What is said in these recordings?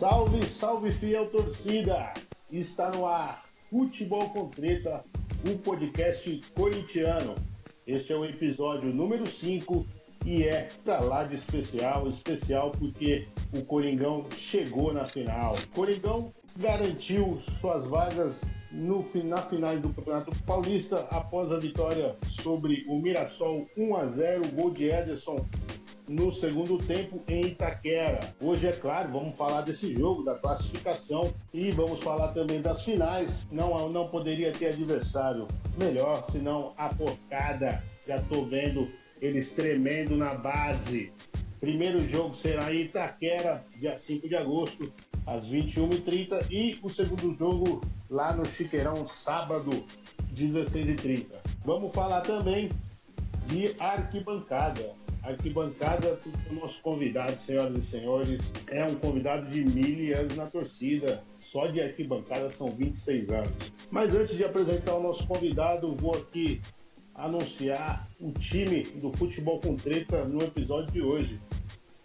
Salve, salve fiel torcida! Está no ar Futebol com Treta, o podcast corintiano. Este é o episódio número 5 e é pra lá de especial, especial porque o Coringão chegou na final. O Coringão garantiu suas vagas no, na final do Campeonato Paulista após a vitória sobre o Mirassol 1 a 0, gol de Ederson no segundo tempo em Itaquera. Hoje, é claro, vamos falar desse jogo, da classificação e vamos falar também das finais. Não, não poderia ter adversário melhor, senão a porcada. Já estou vendo eles tremendo na base. Primeiro jogo será em Itaquera, dia 5 de agosto, às 21h30. E o segundo jogo lá no Chiqueirão, sábado, 16h30. Vamos falar também de arquibancada. Arquibancada, o nosso convidado, senhoras e senhores, é um convidado de mil anos na torcida. Só de arquibancada são 26 anos. Mas antes de apresentar o nosso convidado, vou aqui anunciar o time do Futebol com Treta no episódio de hoje.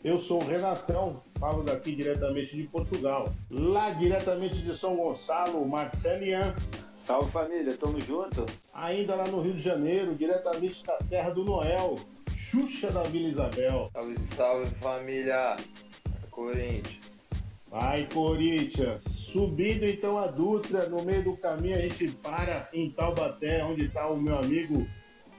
Eu sou o Renatão, falo daqui diretamente de Portugal. Lá diretamente de São Gonçalo, Marcelian. Salve família, tamo junto. Ainda lá no Rio de Janeiro, diretamente da terra do Noel, Xuxa da Vila Isabel. Salve, salve família. Corinthians. Vai, Corinthians. Subindo então a Dutra, no meio do caminho a gente para em Taubaté, onde está o meu amigo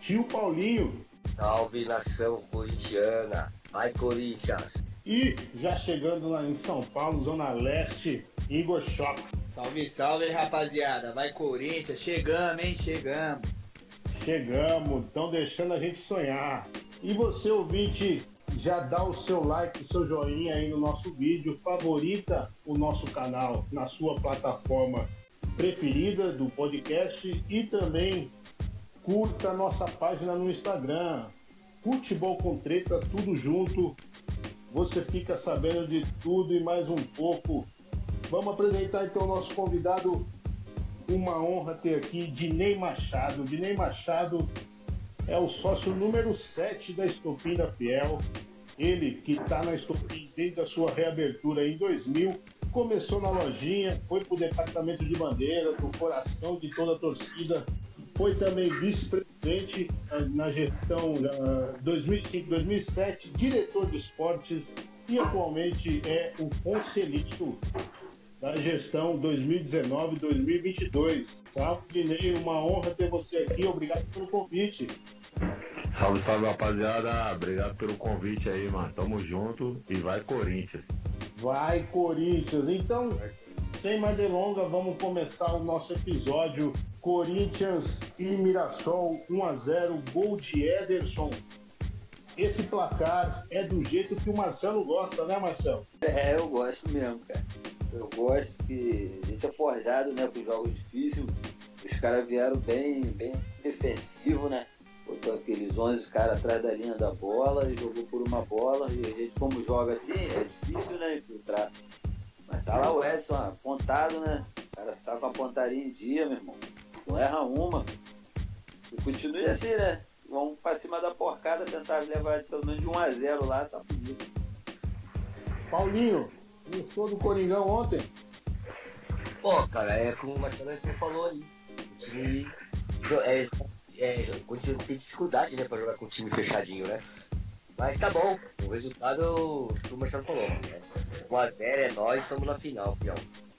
tio Paulinho. Salve nação corintiana. Vai, Corinthians. E já chegando lá em São Paulo, Zona Leste, Igor Shox. Salve, salve, rapaziada. Vai, Corinthians. Chegamos, hein? Chegamos. Chegamos, estão deixando a gente sonhar. E você, ouvinte, já dá o seu like, o seu joinha aí no nosso vídeo, favorita o nosso canal na sua plataforma preferida do podcast e também curta a nossa página no Instagram, Futebol com Treta, tudo junto. Você fica sabendo de tudo e mais um pouco. Vamos apresentar então o nosso convidado. Uma honra ter aqui Dinei Machado. Dinei Machado é o sócio número 7 da Estopim da Fiel. Ele que está na Estopim desde a sua reabertura em 2000, começou na lojinha, foi para o departamento de bandeira, do coração de toda a torcida, foi também vice-presidente eh, na gestão 2005-2007, diretor de esportes e atualmente é o conselheiro da gestão 2019-2022. Tá, Dinei, uma honra ter você aqui, obrigado pelo convite. Salve, salve rapaziada, obrigado pelo convite aí, mano. Tamo junto e vai Corinthians. Vai Corinthians. Então, sem mais delongas, vamos começar o nosso episódio. Corinthians e Mirassol 1 a 0, gol de Ederson. Esse placar é do jeito que o Marcelo gosta, né, Marcelo? É, eu gosto mesmo, cara. Eu gosto que a gente é forjado, né, com jogos difíceis. Os caras vieram bem, bem defensivo, né? Botou aqueles 11 caras atrás da linha da bola e jogou por uma bola. E a gente, como joga assim, é difícil, né, infiltrar. Mas tá lá o Edson apontado, né? O cara tá com a pontaria em dia, meu irmão. Não erra uma. E continue assim, né? Vamos pra cima da porcada, tentar levar pelo menos de 1 a 0 lá, tá fudido. Paulinho, gostou do Coringão ontem? Pô, cara, é como o Marcelo falou aí. O time é, é, continua tem dificuldade, né, pra jogar com o time fechadinho, né? Mas tá bom, o resultado o Marcelo falou. Né? 1x0 é nós, estamos na final, fião.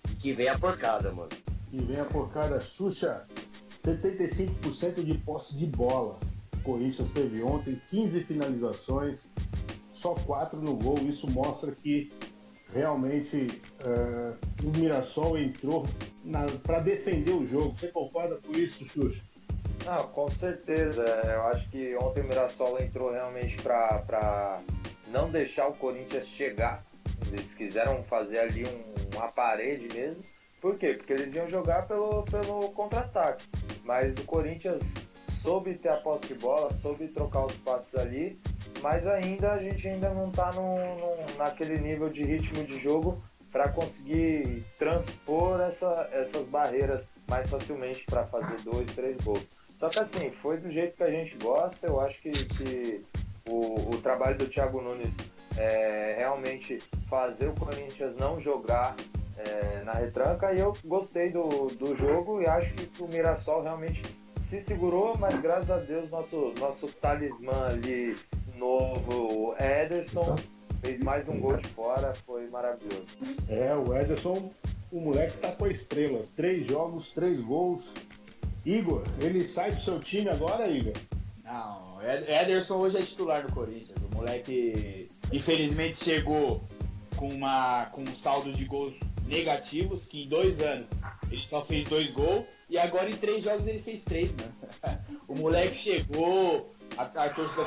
E que vem a porcada, mano. Que vem a porcada, Xuxa. 75% de posse de bola. O Corinthians teve ontem 15 finalizações, só 4 no gol. Isso mostra que realmente uh, o Mirassol entrou para defender o jogo. Você concorda com isso, Xuxa? Não, com certeza. Eu acho que ontem o Mirassol entrou realmente para não deixar o Corinthians chegar. Eles quiseram fazer ali um, uma parede mesmo. Por quê? Porque eles iam jogar pelo, pelo contra-ataque. Mas o Corinthians soube ter a posse de bola, soube trocar os passes ali, mas ainda a gente ainda não está naquele nível de ritmo de jogo para conseguir transpor essa, essas barreiras mais facilmente para fazer dois, três gols. Só que assim, foi do jeito que a gente gosta. Eu acho que, que o, o trabalho do Thiago Nunes é, realmente fazer o Corinthians não jogar é, na retranca e eu gostei do, do jogo e acho que o Mirassol realmente se segurou, mas graças a Deus nosso, nosso talismã ali novo, Ederson, fez mais um gol de fora, foi maravilhoso. É, o Ederson, o moleque tá com a estrela. Três jogos, três gols. Igor, ele sai do seu time agora, Igor? Não, Ed- Ederson hoje é titular do Corinthians. O moleque, infelizmente, chegou com, uma, com um saldo de gols negativos, que em dois anos ele só fez dois gols, e agora em três jogos ele fez três, mano. O moleque chegou, a, a, torcida,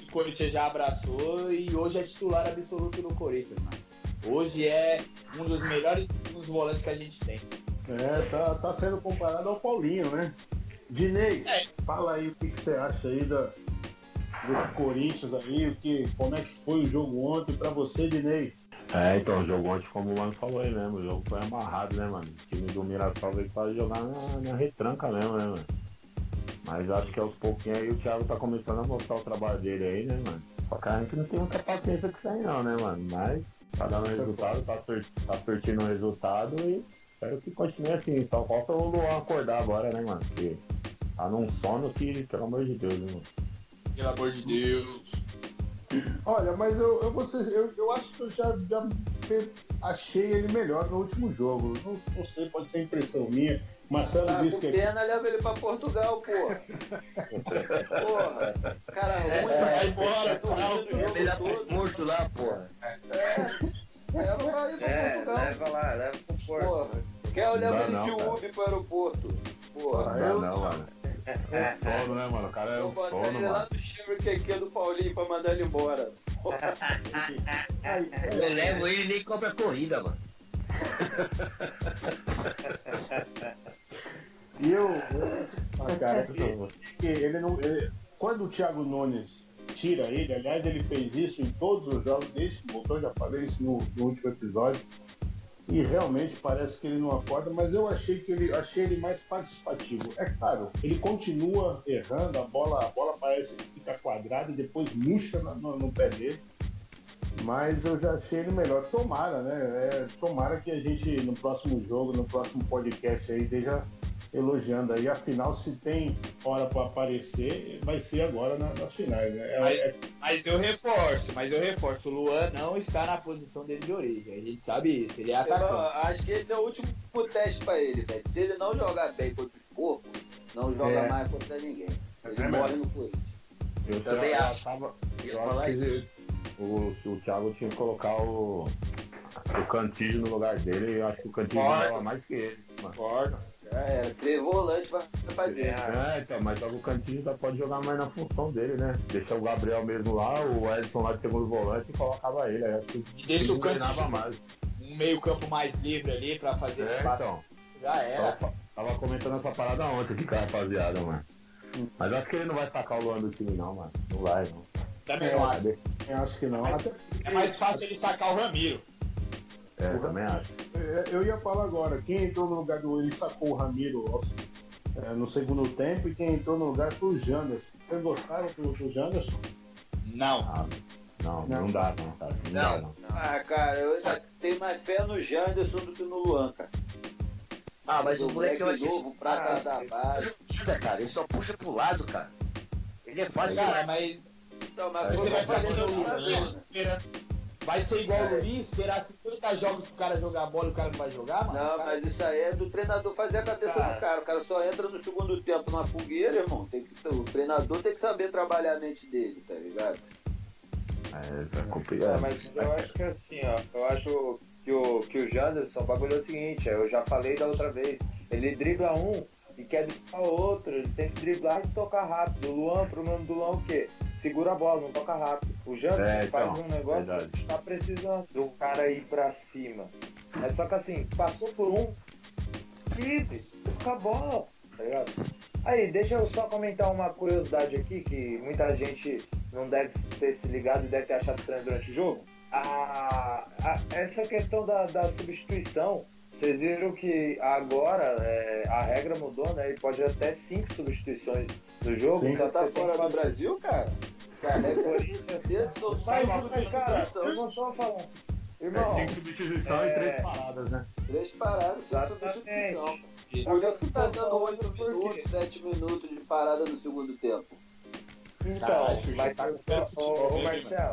do Corinthians já abraçou e hoje é titular absoluto no Corinthians, mano. Hoje é um dos melhores segundos volantes que a gente tem. É, tá, tá sendo comparado ao Paulinho, né? Dinei, É. fala aí o que, que você acha aí da, desse Corinthians aí, o que, como é que foi o jogo ontem pra você, Dinei? É, então, o jogo ontem, como o Mano falou aí mesmo, o jogo foi amarrado, né, mano? O time do Mirassol veio pra jogar na, na retranca mesmo, né, mano? Mas acho que aos pouquinhos aí o Thiago tá começando a mostrar o trabalho dele aí, né, mano? Só que a gente não tem muita paciência com isso aí não, né, mano? Mas tá dando resultado, tá, sur- tá surtindo o resultado e espero que continue assim. Só falta o Luan acordar agora, né, mano? Porque tá num sono que, pelo amor de Deus, né, mano? Pelo amor de Deus. Olha, mas eu, eu, vou ser- eu, eu acho que eu já, já achei ele melhor no último jogo. Não, não sei, pode ser impressão minha. Marcelo Tá disse com que pena, leva ele pra Portugal, porra. Porra, cara ruim, vai é, embora, tá dormindo o É jogo melhor pro todo. Porto lá, porra. Leva pra ele pra É, Portugal. leva lá, leva pro Porto. Porra. Quer eu levo Não, ele de. Uber pro aeroporto? Porra. Não, eu- não, mano. É o sono, né, mano? O cara é Eu o sono, ele lá mano. no Chevrolet QQ do Paulinho pra mandar ele embora. Eu levo ele e nem cobra corrida, mano. E eu. Ah, cara, que ele não. ele- quando o Thiago Nunes tira ele, aliás, ele fez isso em todos os jogos desde que voltou, já falei isso no, no último episódio. E realmente parece que ele não acorda, mas eu achei que ele achei ele mais participativo. É claro, ele continua errando, a bola, a bola parece que fica quadrada e depois murcha no, no- pé dele. Mas eu já achei ele melhor. Tomara, né? É, tomara que a gente no próximo jogo, no próximo podcast aí, esteja elogiando aí. Afinal, se tem hora para aparecer, vai ser agora na- nas finais, né? É- Mas- é- Mas eu reforço, mas eu reforço. O Luan não está na posição dele de origem. A gente sabe isso. Ele é Eu atacante. acho que esse é o último teste pra ele, velho. Se ele não jogar bem contra os porcos, não joga É. mais contra ninguém. Ele É morre no Corinthians. Eu Também já- acho. tava- Eu acho que o, o Thiago tinha que colocar o, o Cantillo no lugar dele. Eu acho que o Cantillo jogava mais que ele. Mano. Concordo. Era. Três volantes vai pra dentro. É, então, mas que o Cantillo já pode jogar mais na função dele, né? Deixa o Gabriel mesmo lá, o Edson lá de segundo volante e colocava ele. Aí acho que E deixa o Cantillo mais. um meio campo mais livre ali pra fazer É, espaço. então. Já era. Tava, tava comentando essa parada ontem aqui com a rapaziada, mano. Mas acho que ele não vai sacar o Luan do time, não, mano. Não vai, não. Também É, não acho. eu acho que não. Mas- É mais fácil ele sacar o Ramiro. É, eu também acho. É, Eu ia falar agora, quem entrou no lugar do. Ele sacou o Ramiro é, no segundo tempo e quem entrou no lugar foi o Janderson. Vocês gostaram do, do Janderson? Não. Ah, não, não, Não. dá, não, cara. Não, Não. dá, não. Ah, cara, eu tenho mais fé no Janderson do que no Luan, cara. Ah, mas o moleque eu achei. novo, prata Ah, da base. Tira, cara. Ele só puxa pro lado, cara. Ele é fácil. Cara, mas Então, mas você vai fazer o Luan, esperando. Vai ser igual o Luiz, esperar 50 jogos pro cara jogar bola e o cara não vai jogar, mano? Não, Cara, mas isso aí é do treinador fazer a cabeça Cara. do cara. O cara só entra no segundo tempo na fogueira, irmão. Tem que, o treinador tem que saber trabalhar a mente dele, tá ligado? É, é É, complicado. mas eu acho que assim, ó, eu acho que o, que o Janderson, o bagulho é o seguinte, eu já falei da outra vez, ele dribla um e quer driblar outro, ele tem que driblar e tocar rápido. O Luan, o problema do Luan é o quê? Segura a bola, não toca rápido. O Janderson É, então, faz um negócio verdade. que tá precisando do cara ir pra cima. É só que assim, passou por um, livre, toca a bola, tá ligado? Aí, deixa eu só comentar uma curiosidade aqui, que muita gente não deve ter se ligado e deve ter achado estranho durante o jogo. A, a- essa questão da, da substituição, vocês viram que agora é, a regra mudou, né? E pode até cinco substituições no jogo. Sim. só tá fora do Brasil, cara? É Corinthians cedo, só Mas, mas, cara, eu substituição. vou só falar. É, Irmão, cinco substituição é- e três paradas, né? Três paradas sem substituição. Por isso que tá dando 8 Por quê? minutos, 7 minutos de parada no segundo tempo. Então, Caralho, já mas tá ô, ô, Marcelo,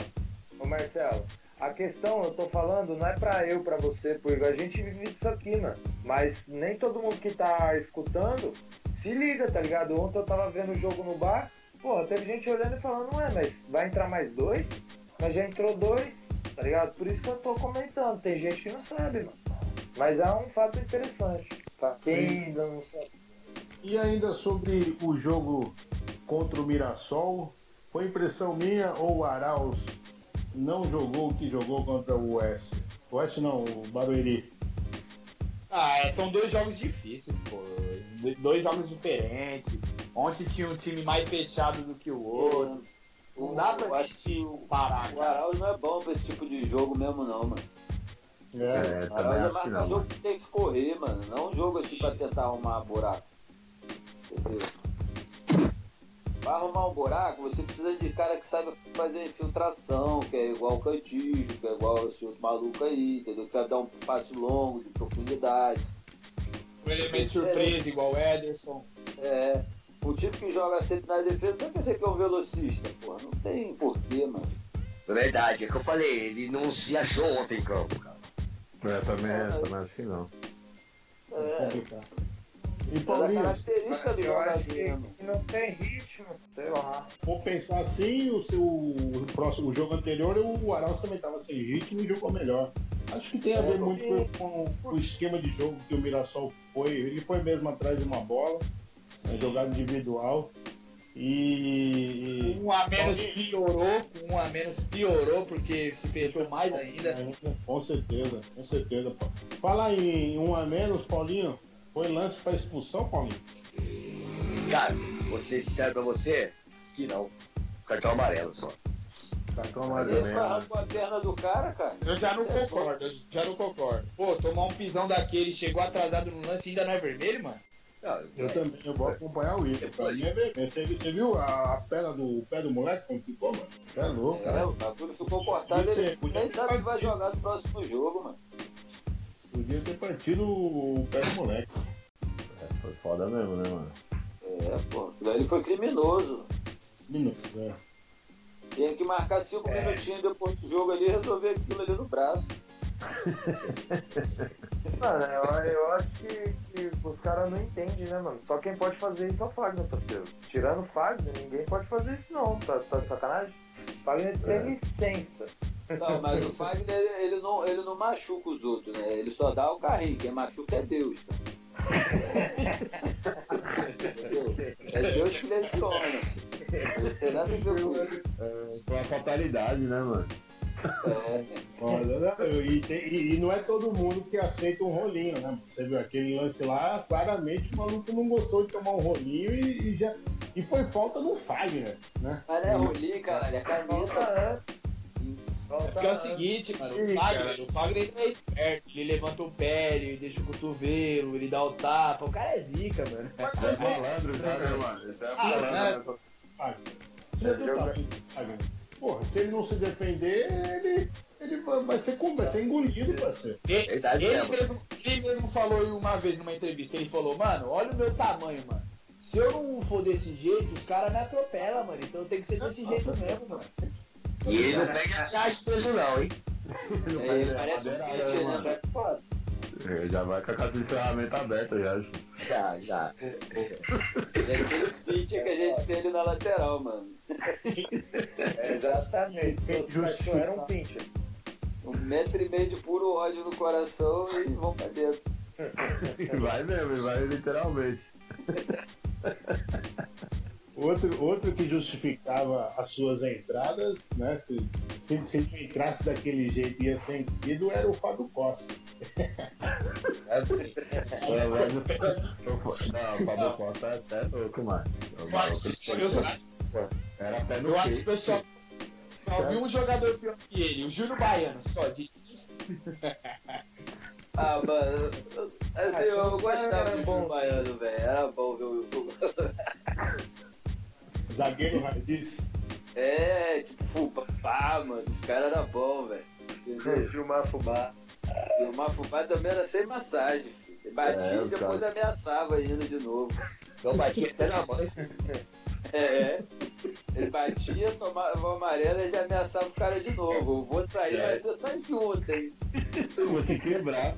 ô Marcelo, a questão eu tô falando não é pra eu, pra você, porque a gente vive disso aqui, mano. Mas nem todo mundo que tá escutando se liga, tá ligado? Ontem eu tava vendo o jogo no bar, pô, teve gente olhando e falando, ué, mas vai entrar mais dois? Mas já entrou dois, tá ligado? Por isso que eu tô comentando, tem gente que não sabe, mano. Mas é um fato interessante. Pra quem ainda não sabe. E ainda sobre o jogo contra o Mirassol, foi impressão minha ou o Arauz não jogou o que jogou contra o Oeste? O Oeste não, o Barueri. Ah, é, são dois jogos difíceis, pô. Dois jogos diferentes. Ontem tinha um time mais fechado do que o outro. Não dá Eu pra acho gente parar, O. Arauz não é bom pra esse tipo de jogo mesmo, não, mano. É, É, O também Arauz é mais que não. jogo que tem que correr, mano. Não um jogo assim pra tentar arrumar buraco. Entendeu? Pra arrumar um buraco, você precisa de cara que saiba fazer infiltração, que é igual o Cantijo, que é igual esse outro maluco aí, entendeu? Que sabe dar um passe longo, de profundidade. Um elemento surpresa, igual o Ederson. É. O time que joga sempre na defesa não quer dizer que é um velocista, porra. Não tem porquê, mano. É verdade, é que eu falei, ele não se achou ontem em campo, cara. É, também, é, também acho que não. É. complicado. E Mas a Paulinho, característica do Eu acho jogador, que, não tem ritmo, sei lá. vou pensar assim, o seu o próximo o jogo anterior, o Arauz também estava sem ritmo e jogou melhor. Acho que tem a É, ver porque- muito com, com o esquema de jogo que o Mirassol foi. Ele foi mesmo atrás de uma bola, né, jogada individual. E. Um a menos piorou, um a menos piorou porque se fechou mais ainda. Com certeza, com certeza. Fala em um a menos, Paulinho. Foi lance para expulsão, Paulinho? Cara, vou ser sincero pra você, que não. Cartão amarelo só. Cartão amarelo, né? arrancou a perna do cara, cara. Eu já não concordo, eu já não concordo. Pô, tomar um pisão daquele, chegou atrasado no lance e ainda não é vermelho, mano? Não, Eu é, também, eu vou acompanhar o Wilson. Mim é vermelho. Você, você viu a, a perna do o pé do moleque como ficou, mano? Você é louco, É, cara. o bagulho ficou cortado, ele nem sabe se vai jogar no próximo jogo, mano. Podia ter partido o pé do moleque. É, foi foda mesmo, né, mano? É, pô. Aquilo ali foi criminoso. Minuto, é. Tinha que marcar cinco É. minutinhos depois do jogo ali e resolver aquilo ali no braço. Mano, eu, eu acho que, que os caras não entendem, né, mano? Só quem pode fazer isso é o Fagner, parceiro. Tirando o Fagner, ninguém pode fazer isso não, tá, tá de sacanagem? O Fagner tem licença. Não, mas o Fagner, ele não, ele não machuca os outros, né? Ele só dá o carrinho. Quem machuca é Deus? É Deus que lesiona. Não tem nada a ver com isso. Foi uma fatalidade, né, mano? É, Olha, né, e, e- e não é todo mundo que aceita um rolinho, né? Você viu aquele lance lá, claramente o maluco não gostou de tomar um rolinho e, e já. E foi falta no Fagner, né? mas é rolinho, caralho, é caneta. antes. É porque é o antes. seguinte, mano, o Fagner, o Fagner ele é esperto, ele levanta o pé, ele deixa o cotovelo, ele dá o tapa, o cara é zica, mano. É malandro, né, mano? Isso é malandro, né? Fagner. Porra, se ele não se defender, ele, ele vai vai ser, vai ser engolido, parceiro. Ele, Verdade ele mesmo. ele mesmo falou uma vez numa entrevista, ele falou, mano, olha o meu tamanho, mano. Se eu não for desse jeito, os caras me atropelam, mano. Então tem que ser desse jeito mesmo, mano. E ele não pega a caixa mesmo não, hein? É, ele parece um pitcher, mano. né? Foda. É, Já vai com a caixa de ferramenta aberta, já. acho. Já, já. Ele é aquele pitcher que a gente tem ali na lateral, mano. É, exatamente. Seus cachorros eram um pincher. Um metro e meio de puro ódio no coração e vão pra dentro. Vai mesmo, vai literalmente. Outro, outro que justificava as suas entradas, né? Se, se, se ele entrasse daquele jeito e ia sentido, era o Fábio Costa. Não, o Fábio Costa é até louco, mano. O Eu eu Era até no eu acho que o pessoal só viu um jogador pior que ele, o Júnior Baiano, só de Ah, mano, assim, eu, eu gostava era do bom. bom baiano, velho. Era bom ver o. o- Zagueiro raiz. É, tipo, fubá, mano. Os caras eram bons, velho. Gilmar Fubá. O Mafubá também era sem massagem, filho. Ele Batia É, e depois ameaçava indo de novo. Eu bati até na mãe. É. Ele batia, tomava o amarelo e já ameaçava o cara de novo. Eu vou sair, É. mas você sai junto, hein? Vou te quebrar.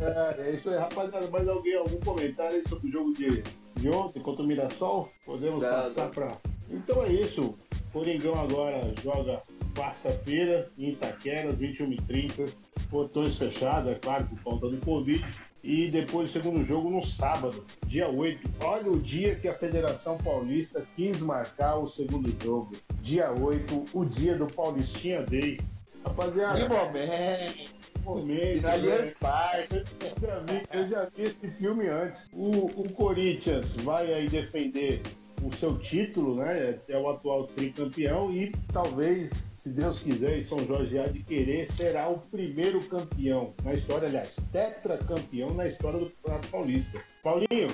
É, é isso aí, rapaziada. Mais alguém, algum comentário aí sobre o jogo de, de ontem contra o Mirassol? Podemos Não, passar não. para. Então é isso. Coringão agora joga quarta-feira em Itaquera, 21h30. Portões fechados, é claro, por conta do Covid. E depois o segundo jogo no sábado, dia 8. Olha o dia que a Federação Paulista quis marcar o segundo jogo. Dia 8, o dia do Paulistinha Day. Rapaziada, Que momento! momento, né? partes. Eu já vi, eu já vi esse filme antes. O, o Corinthians vai aí defender o seu título, né? É o atual tricampeão e talvez, se Deus quiser e São Jorge há de querer, será o primeiro campeão na história, aliás, tetracampeão na história do Campeonato Paulista. Paulinho,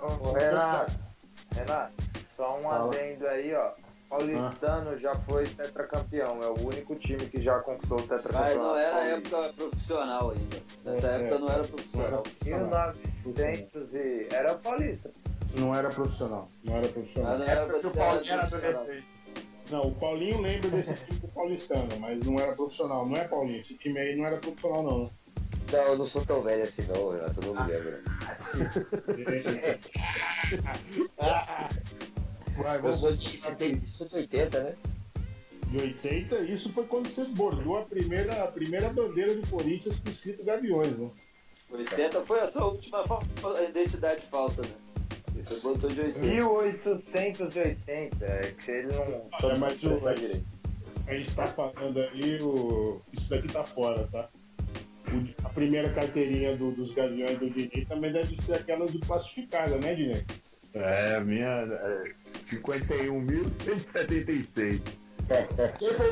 Ô, Renato, Renato, só um Fala. adendo aí, ó. Paulistano já foi tetracampeão, é o único time que já conquistou o Mas tetracampeonato. não era paulista. época profissional ainda. Nessa É, época é. não era profissional. 1900 e... Era paulista. não era profissional. Não era profissional. Mas não era que o Paulinho era adolescente. Não, o Paulinho lembra desse time do paulistano, mas não era profissional. Não é Paulinho, esse time aí não era profissional, não. né? Não, eu não sou tão velho assim não, Renato, eu não me lembro. Vai, sou de 70, sou de 80, né? de 80, isso foi quando você bordou a primeira, a primeira bandeira do Corinthians com escrito Gaviões, né? 80 foi a sua última fa- identidade falsa, né? E Você botou de 80. 1880, é que ele não soube É, mas o-. A gente tá falando aí, o... isso daqui tá fora, tá? O- A primeira carteirinha do- dos Gaviões do Dini também deve ser aquela de classificada, né, Dini? É, minha é 51.176. Quem foi?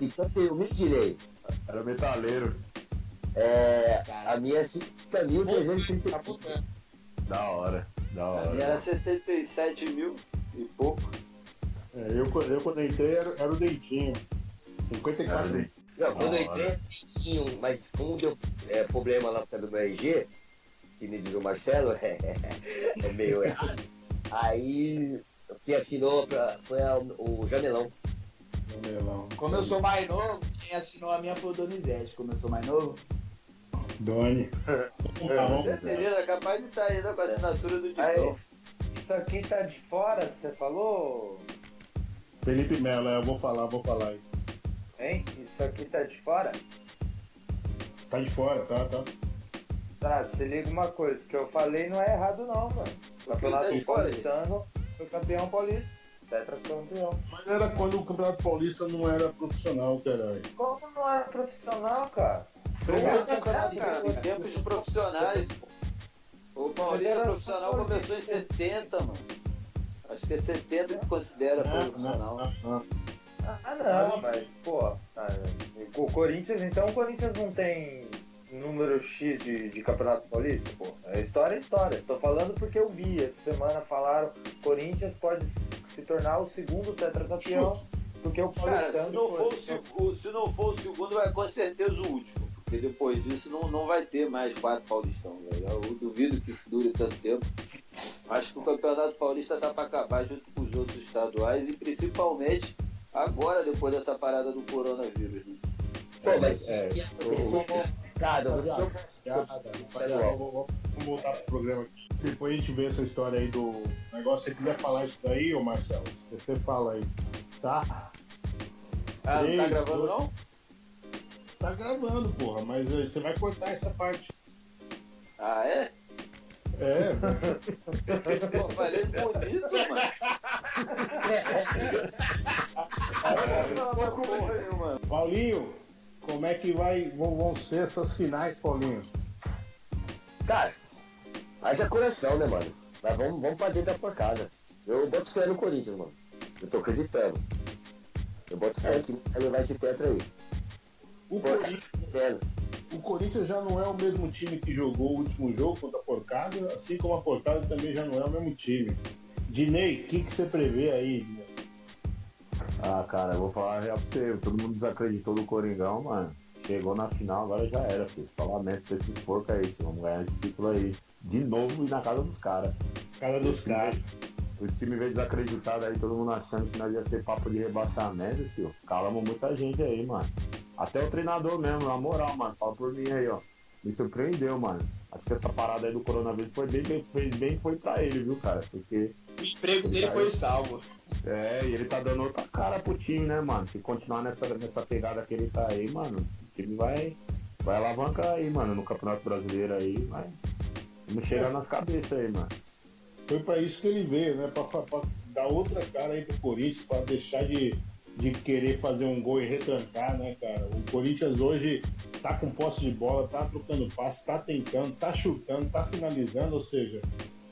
Então tem o mil direito. Era metaleiro. É, a minha é Tá 50.335. fudendo. Da hora, da hora. minha era 77 mil e pouco. É, eu, eu quando entrei era, era o Dentinho. 54 Era Não, quando eu entrei, tinha um, mas como deu é, problema lá do meu RG, que me diz o Marcelo, é, é meio errado. Aí, quem assinou pra, foi a- o Janelão. no melão. Como eu sou mais novo, quem assinou a minha foi o Donizete. Como eu sou mais novo, Doni. É. É capaz de estar ainda com a assinatura do Digão. isso aqui tá de fora, você falou? Felipe Melo, é, eu vou falar, vou falar aí. Hein? Isso aqui tá de fora? Tá de fora, tá, tá. Tá, se liga uma coisa, que eu falei não é errado não, mano. O tá Campeonato fora, Paulistano foi campeão paulista. Tetracampeão. Mas era quando o Campeonato Paulista não era profissional, caralho. Como não é profissional, cara? Cara, em tempos de profissionais. O Paulista Era profissional começou em 70, mano. Acho que é 70 que considera profissional. Ah, não, mas, pô, ah, o Corinthians, então o Corinthians não tem número X de, de Campeonato Paulista, pô. É história é história. Tô falando porque eu vi, essa semana falaram, Corinthians pode se tornar o segundo tetracampeão, porque o Cara, Paulistano... se não, for o, se não for o segundo, vai com certeza o último. Porque depois disso não, não vai ter mais quatro paulistão, velho. Eu duvido que isso dure tanto tempo. Acho que o Campeonato Paulista tá para acabar junto com os outros estaduais e principalmente agora, depois dessa parada do coronavírus. Né? Pô, mas É, que aconteceu, cara, eu- Rapaziada, rapaziada, vamos, voltar pro programa aqui. Depois a gente vê essa história aí do negócio. Se você quiser falar isso daí, ô Marcelo, você fala aí, tá? Ah, não tá gravando não? Tá gravando, porra, mas eh, você vai cortar essa parte. Ah, é? É, Pô, falei bonito, mano. Paulinho, como é que vai, vão, vão ser essas finais, Paulinho? Cara, haja coração, né, mano? Mas vamos, vamos pra dentro da porcada. Eu boto fé no Corinthians, mano. Eu tô acreditando. Eu boto fé que vai levar esse tetra aí. O Corinthians, o Corinthians já não é o mesmo time que jogou o último jogo contra a Porcada, assim como a Porcada também já não é o mesmo time. Dinei, o que, que você prevê aí? Ah, cara, eu vou falar a real pra você. Todo mundo desacreditou do Coringão, mano. Chegou na final, agora já era, filho. Só lamento pra esses porcos aí. Vamos ganhar esse título aí. De novo e na casa dos caras. Cara dos caras. O time veio desacreditado aí, todo mundo achando que nós ia ter papo de rebaixamento, filho. Calamos muita gente aí, mano. Até o treinador mesmo, na moral, mano. Fala por mim aí, ó. Me surpreendeu, mano. Acho que essa parada aí do coronavírus foi bem, bem, fez bem foi pra ele, viu, cara? Porque O emprego dele foi salvo. é, e ele tá dando outra cara pro time, né, mano? Se continuar nessa, nessa pegada que ele tá aí, mano, o time vai, vai alavancar aí, mano, no Campeonato Brasileiro aí, vai. Vamos chegar nas cabeças aí, mano. Foi pra isso que ele veio, né? Pra, pra- pra dar outra cara aí pro Corinthians, pra deixar de, de querer fazer um gol e retrancar, né, cara? O Corinthians hoje tá com posse de bola, tá trocando passe, tá tentando, tá chutando, tá finalizando, ou seja,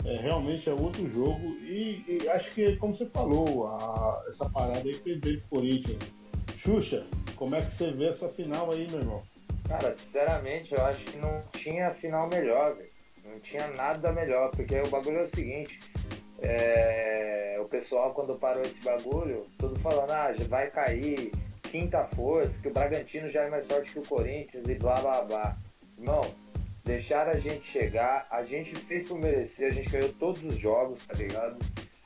é, realmente é outro jogo. E, e acho que, como você falou, a- essa parada aí fez bem pro Corinthians. Xuxa, como é que você vê essa final aí, meu irmão? Cara, sinceramente, eu acho que não tinha final melhor, velho. Não tinha nada melhor, porque o bagulho é o seguinte. É, O pessoal, quando parou esse bagulho, tudo falando, ah, vai cair, quinta força, que o Bragantino já é mais forte que o Corinthians e blá blá blá. Irmão, deixaram a gente chegar, a gente fez por merecer, a gente ganhou todos os jogos, tá ligado?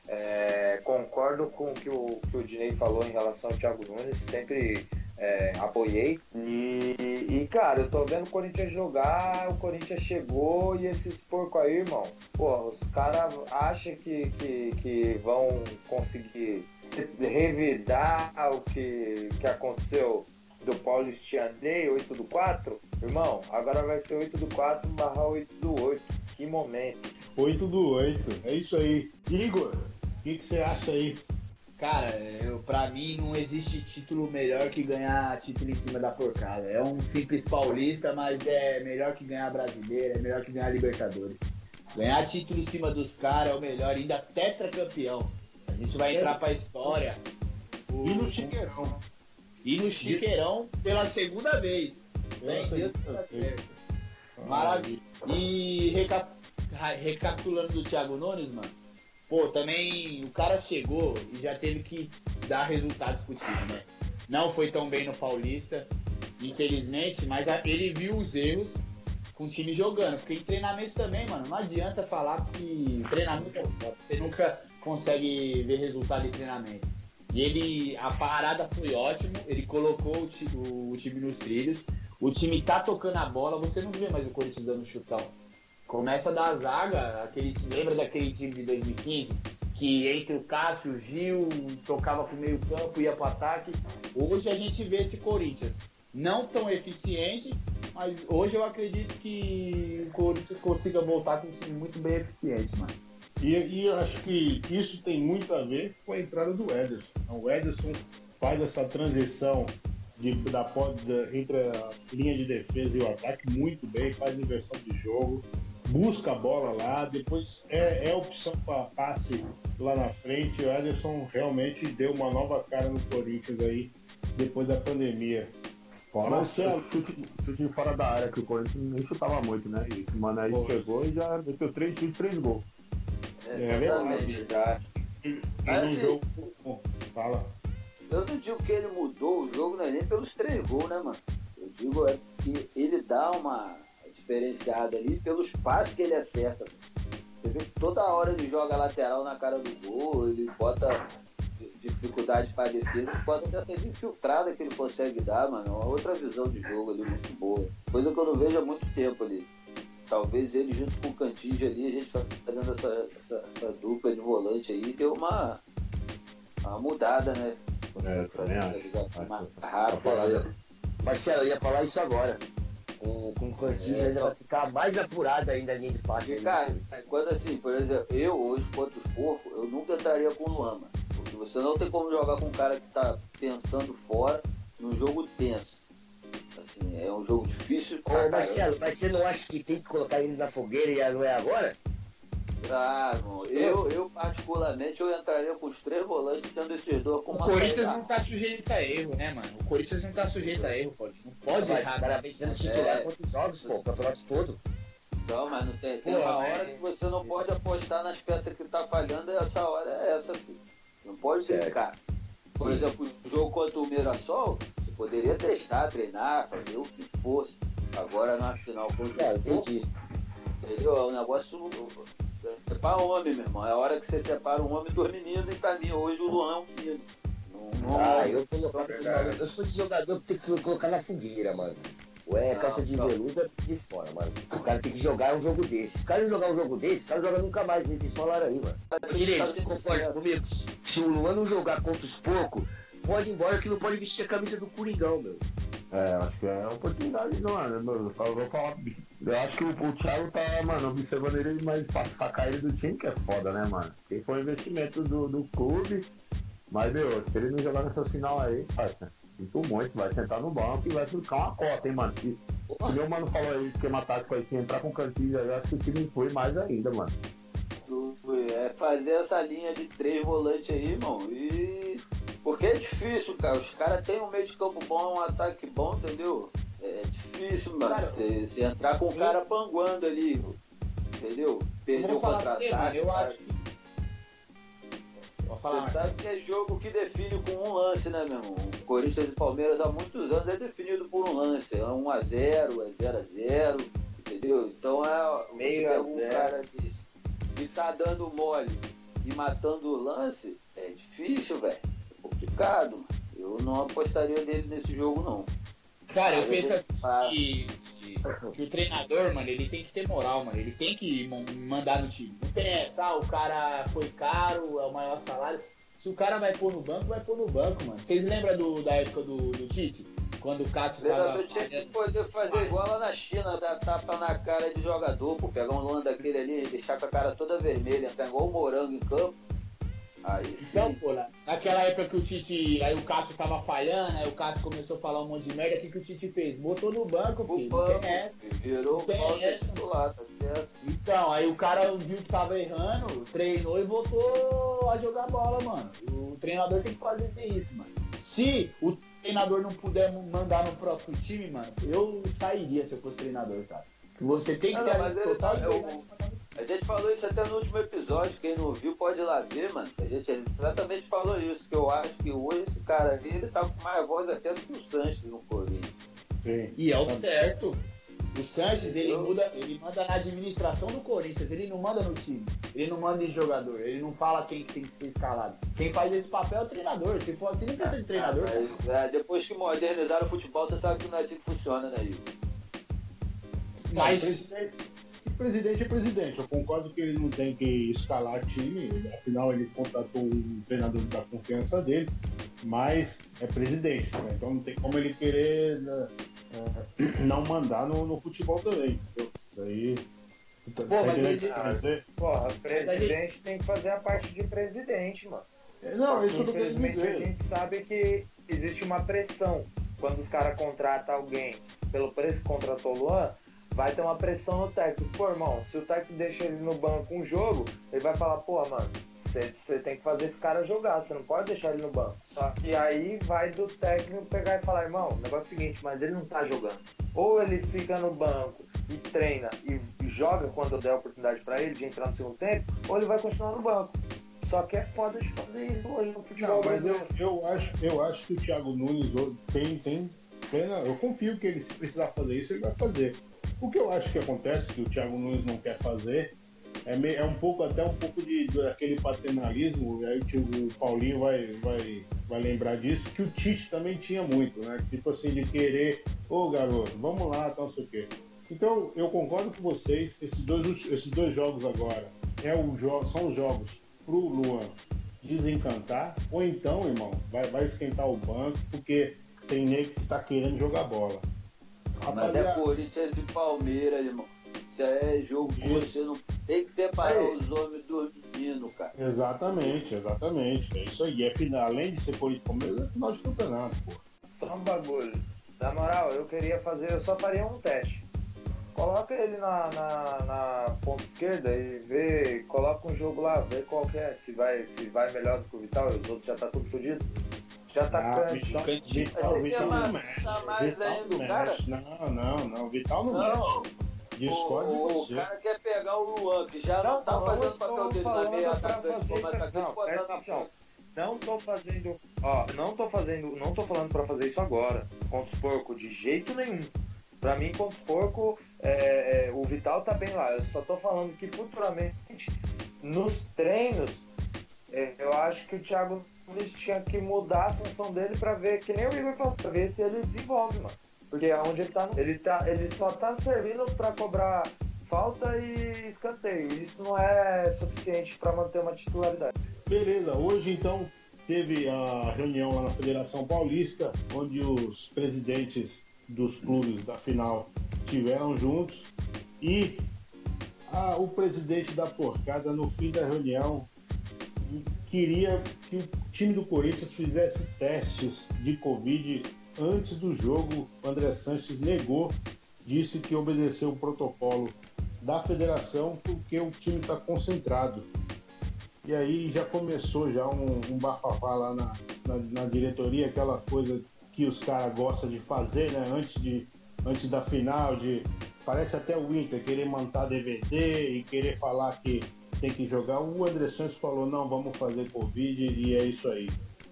É, concordo com o que o, que o Dinei falou em relação ao Thiago Nunes, sempre é, apoiei. E, e, cara, eu tô vendo o Corinthians jogar, o Corinthians chegou e esses porcos aí, irmão, pô, os caras acham que, que, que vão conseguir revidar o que, que aconteceu do Paulistinha Day, 8 do 4. Irmão, agora vai ser 8 do 4 barra 8 do 8. Que momento. 8 do 8, é isso aí. Igor, o que você acha aí? Cara, eu, pra mim não existe título melhor que ganhar título em cima da porcada. É um simples paulista, mas é melhor que ganhar brasileiro, é melhor que ganhar Libertadores. Ganhar título em cima dos caras é o melhor, ainda tetracampeão. A gente vai entrar pra história. O- E no Chiqueirão. E no Chiqueirão pela segunda vez. Nossa, Deus isso que tá certo. Maravilha. E reca- ra- recapitulando do Thiago Nunes, mano. Pô, também o cara chegou e já teve que dar resultados pro time, né? Não foi tão bem no Paulista, infelizmente, mas ele viu os erros com o time jogando. Porque em treinamento também, mano, não adianta falar que treinamento é você nunca consegue ver resultado em treinamento. E ele, a parada foi ótimo, ele colocou o, o- o time nos trilhos. O time tá tocando a bola, você não vê mais o Corinthians dando chutão. Começa da zaga, aquele, lembra daquele time de 2015? Que entre o Cássio, o Gil, tocava pro meio campo, ia pro ataque. Hoje a gente vê esse Corinthians não tão eficiente, mas hoje eu acredito que o Corinthians consiga voltar com um time muito bem eficiente, mano. E, e eu acho que isso tem muito a ver com a entrada do Ederson. O Ederson faz essa transição de, da, da- entre a linha de defesa e o ataque muito bem, faz inversão de jogo, busca a bola lá, depois é, é opção para passe lá na frente. O Ederson realmente deu uma nova cara no Corinthians aí depois da pandemia. Fora Marcelo. chute, chute fora da área, que o Corinthians nem chutava muito, né? E esse mano aí Pô. chegou e já meteu três chutes, três gols. É Exatamente. Verdade. E, e Mas, assim, jogo. Fala. Eu não digo que ele mudou o jogo, não é nem pelos três gols, né, mano? Eu digo é que ele dá uma diferenciada ali pelos passos que ele acerta. Você vê que toda hora ele joga lateral na cara do gol, ele bota dificuldade para defesa por causa dessas infiltradas que ele consegue dar, mano. É uma outra visão de jogo ali muito boa. Coisa que eu não vejo há muito tempo ali. Talvez ele junto com o Cantígio ali, a gente fazendo essa, essa, essa dupla de volante aí, deu uma, uma mudada, né? É, essa ligação mais rápida. Marcelo, eu ia falar isso agora. Com, com o Cantinho É, vai ficar mais apurada ainda a linha de passe. Porque, aí. cara, quando assim, por exemplo, eu hoje contra os porcos, eu nunca entraria com o Luan, mano. Porque você não tem como jogar com um cara que tá pensando fora num jogo tenso. Assim, é um jogo difícil. Ô. Marcelo, mas você não acha que tem que colocar ele na fogueira e não é agora? Ah, irmão, eu, eu particularmente eu entraria com os três volantes tendo esses dois com O uma Corinthians saída. não tá sujeito a erro, né, mano? O Corinthians não tá sujeito a erro, pode. Pode Mas errar. cara né? vem sendo titular É. quantos jogos, pô, o campeonato todo. Então, mas não tem, tem Pô, uma mas- hora que você não pode apostar nas peças que tá falhando, e essa hora é essa, filho. Não pode cara. Por exemplo, o jogo contra o Mirassol, você poderia testar, treinar, fazer o que fosse. Agora na final contra É, o Porto, entendi. entendeu? É um negócio é pra homem, meu irmão. É a hora que você separa um homem dos meninos e pra mim hoje o Luan é um menino. Ah, é eu colocava. Eu sou esse jogador que tem que colocar na fogueira, mano. Ué, Não, calça de não. veludo é de fora, mano. O cara tem que jogar um jogo desse. Se o cara não jogar um jogo desse, o cara joga nunca mais nesse falaram aí, mano. Direito, você concorda comigo? Se o Luan não jogar contra os poucos, pode ir embora que não pode vestir a camisa do Coringão, meu. É, eu acho que é oportunidade, não, mano. Eu, eu, eu vou falar. Eu acho que o, o Thiago tá, mano, observando ele, mas pra sacar ele do time que é foda, né, mano? Porque foi um investimento do, do clube. Mas, meu, se ele não jogar nessa final aí, parça, sinto muito, vai sentar no banco e vai ficar uma cota, hein, mano. Se, se o meu mano falou aí, esquema tático aí, se entrar com cantilha, eu acho que o time foi mais ainda, mano. É fazer essa linha de três volantes aí, irmão. E. Porque é difícil, cara. Os caras têm um meio de campo bom, um ataque bom, entendeu? É difícil, mano. Cara, você entrar com o cara panguando ali, entendeu? Eu Perder vou o contra-ataque. eu acho que. Falar, Você sabe que é jogo que define com um lance, né, meu irmão? O Corinthians e Palmeiras há muitos anos é definido por um lance. É 1x0, é 0x0, entendeu? Então é. Meio a um zero. cara que, que tá dando mole e matando o lance, é difícil, velho. É complicado. mano. Eu não apostaria dele nesse jogo, não. Cara, eu penso assim que, que o treinador, mano, ele tem que ter moral, mano. Ele tem que mandar no time. Não ah, o cara foi caro, é o maior salário. Se o cara vai pôr no banco, vai pôr no banco, mano. Vocês lembram do, da época do, do Tite? Quando o O Cássio tava que falhando? poder fazer igual lá na China, dar tapa na cara de jogador, pô. Pegar um lance daquele ali, deixar com a cara toda vermelha, entrar igual o morango em campo. Aí. Então, pô, naquela época que o Tite, aí o Cássio tava falhando, aí o Cássio começou a falar um monte de merda, o que, que o Tite fez? Botou no banco, o filho. Não banco, essa. virou tem essa. titular, tá certo? Então, aí o cara viu que tava errando, treinou e voltou a jogar bola, mano. O treinador tem que fazer isso, mano. Se o treinador não puder mandar no próprio time, mano, eu sairia se eu fosse treinador, cara. Você tem que Não, ter não, mas total liberdade mandar no A gente falou isso até no último episódio, quem não viu pode ir lá ver, mano. A gente exatamente falou isso, que eu acho que hoje esse cara ali, ele tá com mais voz até do que o Sanches no Corinthians. Sim. E é o certo. O Sanches, ele muda, ele manda na administração do Corinthians, ele não manda no time, ele não manda em jogador, ele não fala quem que tem que ser escalado. Quem faz esse papel é o treinador. Se for assim, não precisa de treinador. cara. Mas é, depois que modernizaram o futebol, você sabe que não é assim que funciona, né, Igor? Mas e presidente é presidente. Eu concordo que ele não tem que escalar time, afinal ele contratou um treinador da confiança dele, mas é presidente, né? então não tem como ele querer né, eh, não mandar no, no futebol também. entendeu? Isso aí. Pô, mas Quer dizer, Porra, a presidente gente- tem que fazer a parte de presidente, mano. Não, é isso Infelizmente a gente sabe que existe uma pressão. Quando os caras contratam alguém pelo preço que contratou o Luan, vai ter uma pressão no técnico. Pô, irmão, se o técnico deixa ele no banco um jogo, ele vai falar, pô, mano, você tem que fazer esse cara jogar, você não pode deixar ele no banco. Só que aí vai do técnico pegar e falar, irmão, o negócio é o seguinte, mas ele não tá jogando. Ou ele fica no banco e treina e, joga quando der a oportunidade pra ele de entrar no segundo tempo, ou ele vai continuar no banco. Só que é foda de fazer isso hoje no futebol Não, mas eu, eu, acho, eu acho que o Thiago Nunes tem, tem plena. Eu confio que ele, se precisar fazer isso, ele vai fazer. O que eu acho que acontece, que o Thiago Nunes não quer fazer, é, me- é um pouco, até um pouco de, daquele paternalismo, aí o, o Paulinho vai, vai, vai lembrar disso, que o Tite também tinha muito, né? Tipo assim, de querer, ô garoto, vamos lá, tal, não sei o quê. Então, eu concordo com vocês, esses dois, esses dois jogos agora é o jo são os jogos pro Luan desencantar, ou então, irmão, vai, vai esquentar o banco, porque tem nego que tá querendo jogar bola. Mas é Corinthians e Palmeiras, irmão. Isso é jogo que você não tem que separar Aí. os homens dos meninos, cara. Exatamente, exatamente. É isso aí. É final, além de ser Corinthians e Palmeiras, é final de campeonato, pô. Só um bagulho. Na moral, eu queria fazer, eu só faria um teste. Coloca ele na, na, na ponta esquerda e vê, coloca um jogo lá, vê qual que é, se vai, se vai melhor do que o Vital e os outros já tá tudo fodido. Já tá Ah, canto. Vital, cantinho. Vital, você Vital não mexe. tá mais Vital ainda, não cara? Não, não, não. Vital não, Não, mexe. Discordo de o, o cara quer pegar o Luan, que já não, Não, tá não, fazendo eu o papel dele na meia atacante, como atacante, não, botando na ponta. Não tô fazendo, ó, não tô fazendo, não tô falando pra fazer isso agora, contra os porcos, de jeito nenhum. Pra mim, contra os porcos, é, é, o Vital tá bem lá. Eu só tô falando que futuramente, nos treinos, é, eu acho que o Thiago Nunes tinha que mudar a função dele pra ver, que nem o Igor falou, pra ver se ele desenvolve, mano. Porque onde ele tá, ele tá, ele só tá servindo pra cobrar falta e escanteio. Isso não é suficiente pra manter uma titularidade. Beleza, hoje então teve a reunião lá na Federação Paulista, onde os presidentes dos clubes da final estiveram juntos e a- o presidente da porcada, no fim da reunião, queria que o time do Corinthians fizesse testes de Covid antes do jogo. O André Sanches negou, disse que obedeceu o protocolo da federação porque o time está concentrado. E aí já começou já um, um bafafá lá na, na, na diretoria, aquela coisa que os caras gostam de fazer, né? Antes, de, antes da final, de. Parece até o Inter querer montar DVD e querer falar que tem que jogar. O André Santos falou, não, vamos fazer Covid e é isso aí.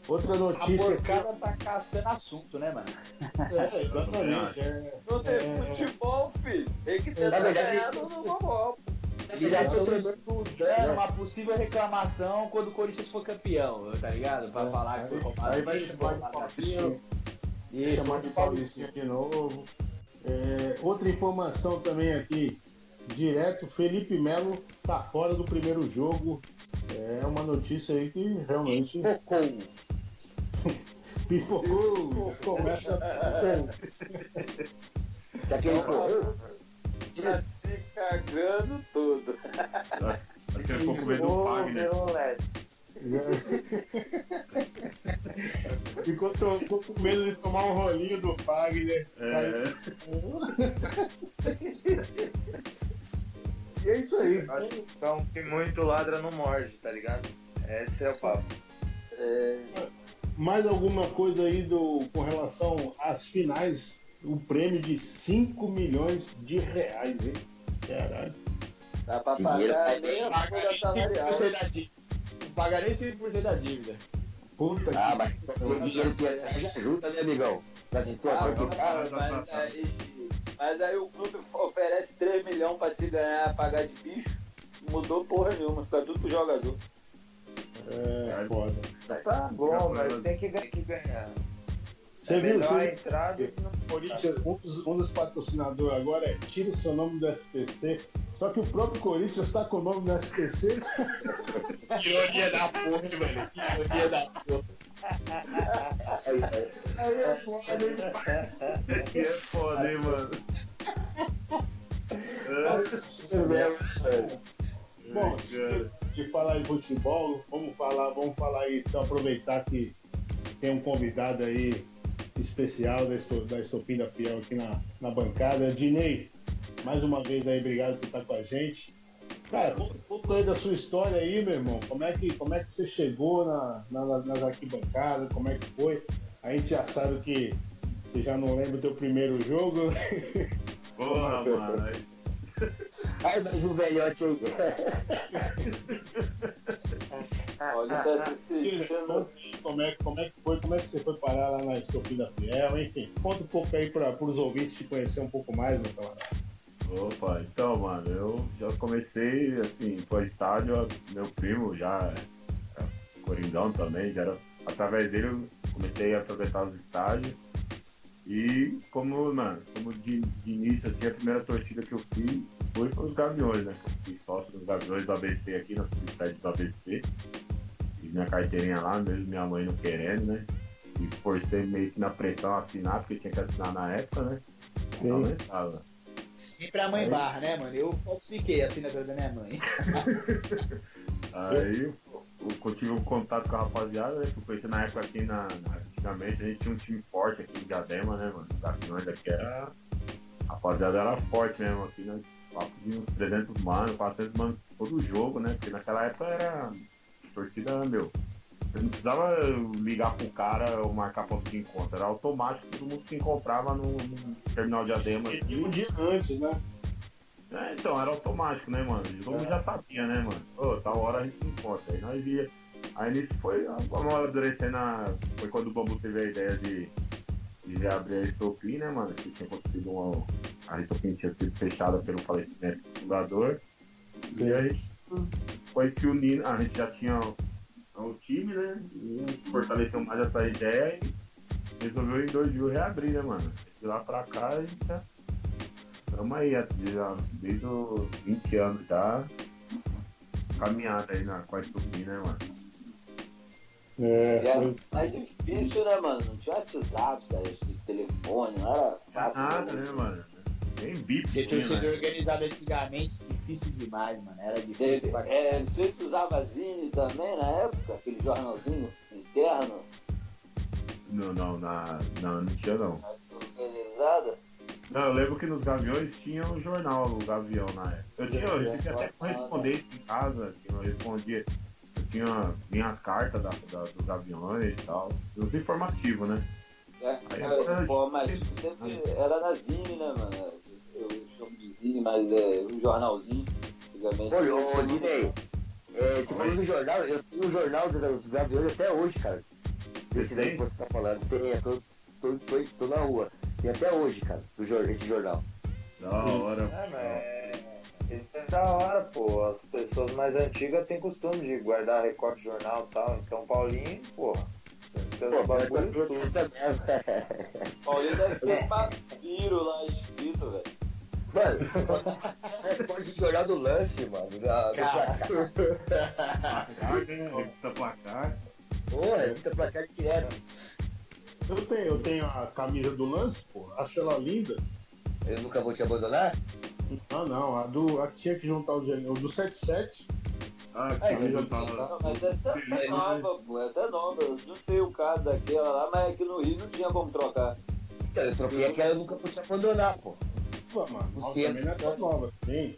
Outra A notícia. porcada tá caçando assunto, né, mano? É, exatamente. É, Não tem É. futebol, filho. Tem que ter isso- no futebol. Eles já estão estudando uma possível reclamação quando o Corinthians for campeão, tá ligado? Pra falar que foi roubado. Aí vai chamar de. Isso, chamar de Paulistinha de novo. É, outra informação também aqui, direto, Felipe Melo tá fora do primeiro jogo. É uma notícia aí que realmente Cocou. pipocou. Começa Se aquele correu, Tá se cagando todo. Daqui a pouco vem do Fagner. Ficou, to- ficou com medo de tomar um rolinho do Fagner. É, E é isso aí. Acho que então, que muito ladra não morde, tá ligado? Esse é o papo. É, Mais alguma coisa aí do, com relação às finais? O prêmio de 5 milhões de reais, hein? Caralho. dá pra pagar nem a Paga folha nem salarial. 5% da dívida. Não paga nem 5% da dívida. Puta Ah, que mas o dinheiro que ajuda, né, amigão? Na situação que tá. Ah, mas, aí, mas aí o clube oferece 3 milhões pra se ganhar, pagar de bicho. Mudou porra nenhuma, fica tudo pro jogador. é foda. Tá bom, mas tem que, que ganhar. Você é viu? melhor Você a entrada que não Corinthians, um dos, um dos patrocinadores agora é tira o seu nome do SPC. Só que o próprio Corinthians está com o nome do SPC. Ironia da porra, mano. Que Ironia da porra. Aí é foda, hein? que é foda, hein, mano. Bom, cara. de falar em futebol, vamos falar, vamos falar aí, então aproveitar que tem um convidado aí especial da Estopim da Fiel aqui na, na bancada. Dinei, mais uma vez aí, obrigado por estar com a gente. Cara, conta um pouco aí da sua história aí, meu irmão. Como é que, como é que você chegou na, na- nas arquibancadas? Como é que foi? A gente já sabe que você já não lembra o teu primeiro jogo. Porra, mano. aí- Ai, mas o velhote aí. Olha, tá se sentindo. Como é, como é que foi, como é que você foi parar lá na Estopim da Fiel, enfim, conta um pouco aí para os ouvintes te conhecer um pouco mais, meu camarada. Opa, então, mano, eu já comecei, assim, pro estádio, meu primo já era Coringão também, já era, através dele eu comecei a atravessar os estádios. E como, mano, como de, de início, assim, a primeira torcida que eu fui foi para os Gaviões, né? Eu fui sócio dos Gaviões do ABC aqui, na subsede do ABC. Fiz minha carteirinha lá, mesmo minha mãe não querendo, né? E forcei meio que na pressão a assinar, porque tinha que assinar na época, né? Tava. Sempre a mãe barra, né, mano? Eu falsifiquei a assinatura da minha mãe. Aí eu, eu tive um contato com a rapaziada, né? Que eu conheci na época aqui na, Antigamente a gente tinha um time forte aqui em Diadema, né, mano? Os Gaviões aqui era. A rapaziada era forte mesmo aqui, né? Papo de uns 300 manos, 400 manos todo jogo, né? Porque naquela época era. Torcida, meu. Você não precisava ligar pro cara ou marcar ponto de encontro. Era automático, todo mundo se encontrava no, no terminal de Adema E um dia antes, né? É, então, era automático, né, mano? Todo mundo já sabia, né, mano? Ô, tal hora a gente se encontra. Aí nós via. Aí nisso foi, vamos amadurecendo, a... foi quando o Bambu teve a ideia de, de abrir a Estopim, né, mano? Que tinha acontecido uma. A Estopim tinha sido fechada pelo falecimento do fundador. E a gente foi se unindo, a gente já tinha o time, né? E fortaleceu mais essa ideia e resolveu em 2000 reabrir, né, mano? De lá pra cá a gente já. Estamos aí, já, desde os 20 anos já. Caminhada aí na quarta Estopim, né, mano? É, é mais difícil, né, mano? Não tinha WhatsApp, sabe? telefone, não era fácil. Nada, né, mano? Nem bip. Ser torcedor né? organizado antigamente, difícil demais, mano. Era difícil. Teve, é, você usava Zine também na época, aquele jornalzinho interno? Não, não, na, não, não tinha não. organizada? Não, eu lembro que nos Gaviões tinha o um jornal, o Gavião na época. Eu tinha, eu tinha até correspondência em casa, que eu respondia tinha minhas cartas da, da, dos aviões e tal. Os informativos, né? É, Aí, é, pô, mas sempre era na Zine, né, mano? Eu chamo de Zine, mas é um jornalzinho. Antigamente. Ô, ô Dinei, é, você falou do jornal, eu tenho o jornal dos, dos aviões até hoje, cara. Esse daí que você tá falando. Tem, eu tô, tô, tô, tô, na rua. Tem até hoje, cara, esse jornal. Da hora. É, mas... Isso é da hora, pô. As pessoas mais antigas têm costume de guardar recorte de jornal e tal. Então, Paulinho, porra. Os bagulho tudo. Paulinho deve ter papiro lá escrito, velho. Mano, pode jogar do lance, mano. Da, do placar. Revista placar. Porra, revista placar direto. Eu tenho, eu tenho a camisa do lance, pô. Acho ela linda. Eu nunca vou te abandonar? Ah, não, a, do, a que tinha que juntar o, o do 77. Ah, que é, eu tava... Mas essa é nova, pô, essa é nova. Eu juntei o cara daquela lá, mas aqui no Rio não tinha como trocar. Então, eu troquei aquela, eu nunca pude te abandonar, pô. Pô, mano, nossa, também não é tão nova assim.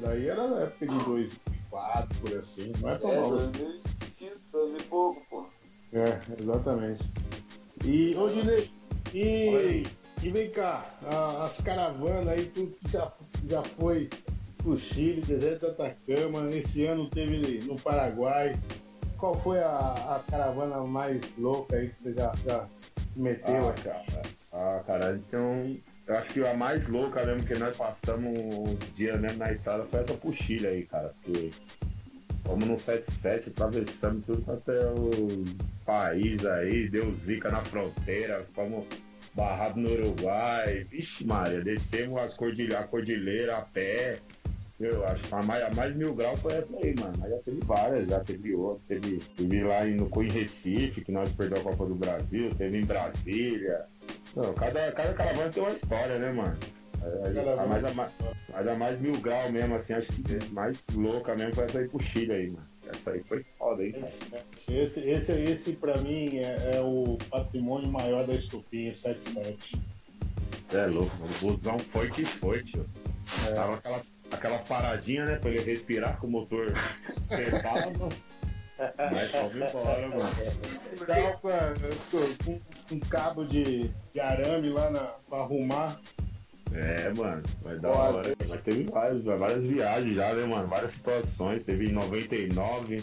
Daí era na época de 2004, por assim. Não é tão é, nova 2005, 2000 e pouco, pô. É, exatamente. E, ô Dinei, e, e vem cá, as caravanas aí, tu já já foi pro Chile, deserto do Atacama, esse ano teve no Paraguai. Qual foi a, a caravana mais louca aí que você já, já meteu? Ah, cara, ah, cara, então eu acho que a mais louca mesmo que nós passamos um dia mesmo na estrada foi essa pro Chile aí, cara, porque fomos no 77, atravessamos tudo até o país aí, deu zica na fronteira, fomos barrado no Uruguai. Vixe, Maria, descemos as cordilha, a cordilheira a pé. Eu acho que a mais, a mais mil graus foi essa aí, mano. Mas já teve várias, já teve outra. Teve, teve lá no, em Recife, que nós perdemos a Copa do Brasil, teve em Brasília. Não, cada, cada caravana tem uma história, né, mano? A, a, mais, a, mais, a mais mil graus mesmo, assim, acho que mais louca mesmo foi essa aí pro Chile aí, mano. Essa aí foi foda, hein. Esse, esse, esse pra mim é, é o patrimônio maior da Estupinha 77. É louco, mano. O busão foi que foi, tio. É. Tava aquela, aquela paradinha, né, pra ele respirar com o motor fechado. Mas vamos embora, mano. Tava com um cabo de, de arame lá na, pra arrumar. É, mano, vai dar hora. Mas teve várias, várias viagens já, né, mano? Várias situações. Teve em 99,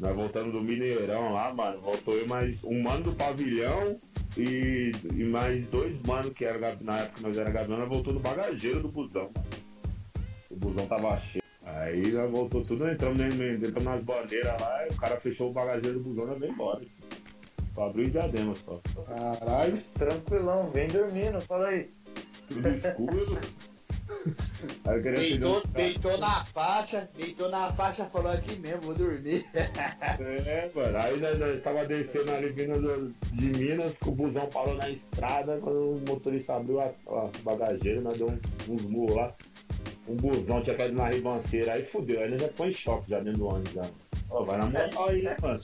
nós voltando do Mineirão lá, mano. Voltou eu mais um mano do pavilhão e, e mais dois manos que era na época que nós era nós voltou no bagageiro do busão, mano. O busão tava cheio. Aí nós voltou tudo, entramos, entramos nas bandeiras lá, e o cara fechou o bagageiro do busão e nós veio embora. Só abriu o diadema só. Caralho, tranquilão, vem dormindo, fala aí tudo escuro. Deitou, deitou na faixa, deitou na faixa falou aqui mesmo, vou dormir. É, mano, aí nós, nós tava descendo ali vindo de Minas, que o busão parou na estrada, quando o motorista abriu a, a bagageira, nós deu uns murros lá. Um busão tinha caído na ribanceira, aí fudeu, aí nós já foi em choque já dentro do ônibus já. Ó, vai na moral aí, mano.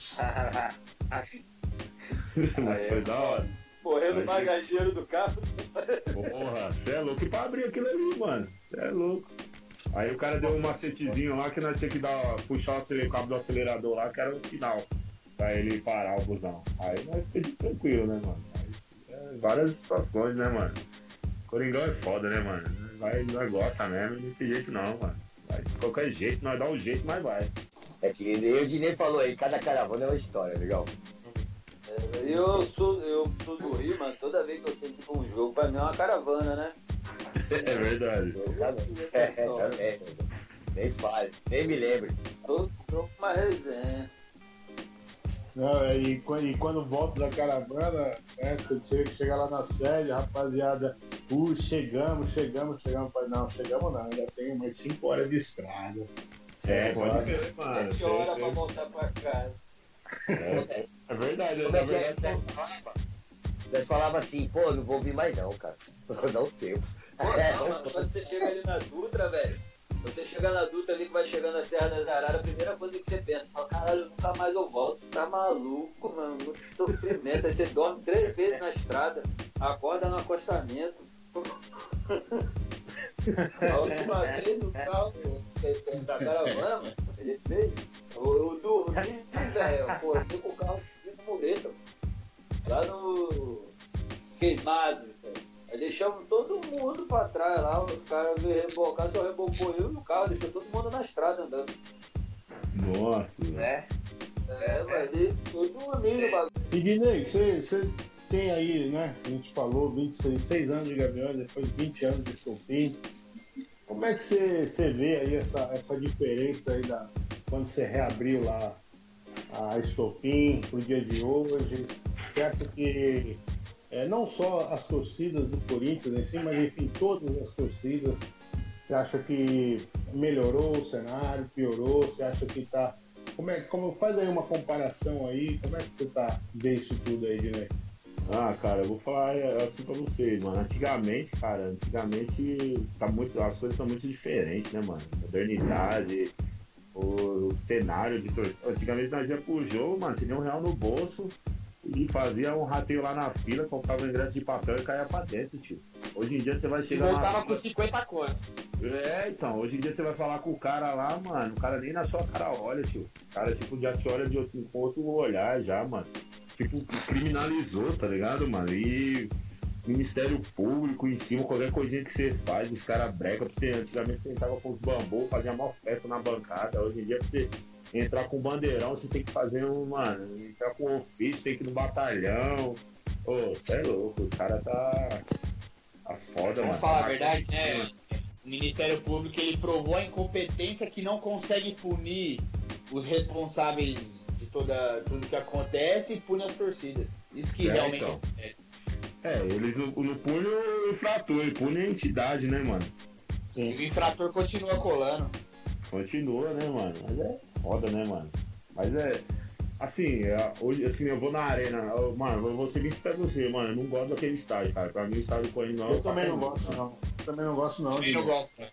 Mas foi da hora. Morrendo no bagageiro do carro. Porra, você é louco pra abrir aquilo ali, mano. Você é louco. Aí o cara deu um macetezinho lá que nós tínhamos que dar, puxar o cabo do acelerador lá, que era um sinal pra ele parar o busão. Aí nós ficamos tranquilo, né, mano? Mas, é, várias situações, né, mano? Coringão é foda, né, mano? Nós, nós gosta mesmo, desse jeito não, mano. Vai, de qualquer jeito, nós dá um jeito, mas vai. É que nem o Dinei falou aí, cada caravana é uma história, legal. É, eu sou, eu sou do Rio, mas toda vez que eu tenho tipo, um jogo, pra mim é uma caravana, né? É verdade. Exatamente. É, também. Nem fale, nem me lembre. Todo jogo uma resenha. Não, e, quando- e quando volta da caravana, né, você chega lá na sede, rapaziada, uh, chegamos, chegamos, chegamos. Falei, Não, chegamos não, ainda tem umas 5 horas de estrada. É, pode crer, Sete mano. horas pra voltar pra casa. É, é verdade, é é é? verdade. Nós falava, nós falava assim, pô, não vou vir mais não, cara. Vou dar um tempo. Pô, não, mano, quando você chega ali na Dutra, velho, você chega na Dutra ali que vai chegando na Serra das Araras, a primeira coisa que você pensa, fala, caralho, nunca mais eu volto. Tá maluco, mano, muito sofrimento. Aí você dorme três vezes na estrada, acorda no acostamento. A última vez no carro da caravana, a gente fez. Eu, eu dormi, velho, pô, eu com o carro seguindo mureta, mano. lá no queimado. Aí deixamos todo mundo pra trás lá, os caras veio rebocar, só rebocou eu e o carro, deixou todo mundo na estrada andando. Nossa, né? É, mas ele eu dormi no bagulho. E Guinei, você, você tem aí, né? A gente falou, 26 6 anos de Gaviões, depois 20 anos de Estopim. Como é que você, você vê aí essa, essa diferença aí da, quando você reabriu lá a Estopim pro dia de hoje? Você acha que é, não só as torcidas do Corinthians em si, mas enfim, todas as torcidas, você acha que melhorou o cenário, piorou? Você acha que tá como é, como faz aí uma comparação aí, como é que você tá vê isso tudo aí, Dinei? Ah, cara, eu vou falar é, assim pra vocês, mano. Antigamente, cara, antigamente tá muito, as coisas são muito diferentes, né, mano? Modernidade, o, o cenário de torcida. Antigamente nós ia pro jogo, mano, tinha um real no bolso e fazia um rateio lá na fila, comprava um ingresso de papel e caía pra dentro, tio. Hoje em dia você vai E chegar na voltava com 50 contos. É, então, hoje em dia você vai falar com o cara lá, mano, o cara nem na sua cara olha, tio. O cara, tipo, já te olha de outro, com outro olhar já, mano. Tipo, criminalizou, tá ligado, mano? E Ministério Público em cima, qualquer coisinha que você faz, os caras brecam pra você. Antigamente você entrava com os bambus, fazia mó festa na bancada. Hoje em dia você entrar com bandeirão, você tem que fazer um, mano, entrar com ofício, tem que ir no batalhão. Ô, você é louco, os caras tá. Tá foda, mano. Vamos falar a verdade, né? O Ministério Público ele provou a incompetência que não consegue punir os responsáveis de toda, tudo que acontece e pune as torcidas. Isso que É, realmente então. acontece. É, eles não, não punem o infrator, ele pune a entidade, né, mano? E o infrator continua colando. Continua, né, mano? Mas é foda, né, mano? Mas é. Assim, é, hoje, assim, eu vou na arena, eu- mano, eu vou ser bem sincero com você, mano, eu não gosto daquele estádio, cara. Pra mim o estádio do Corinthians não é Eu também não gosto, não. Eu também não gosto, não. Não Dinei. gosto. Eu-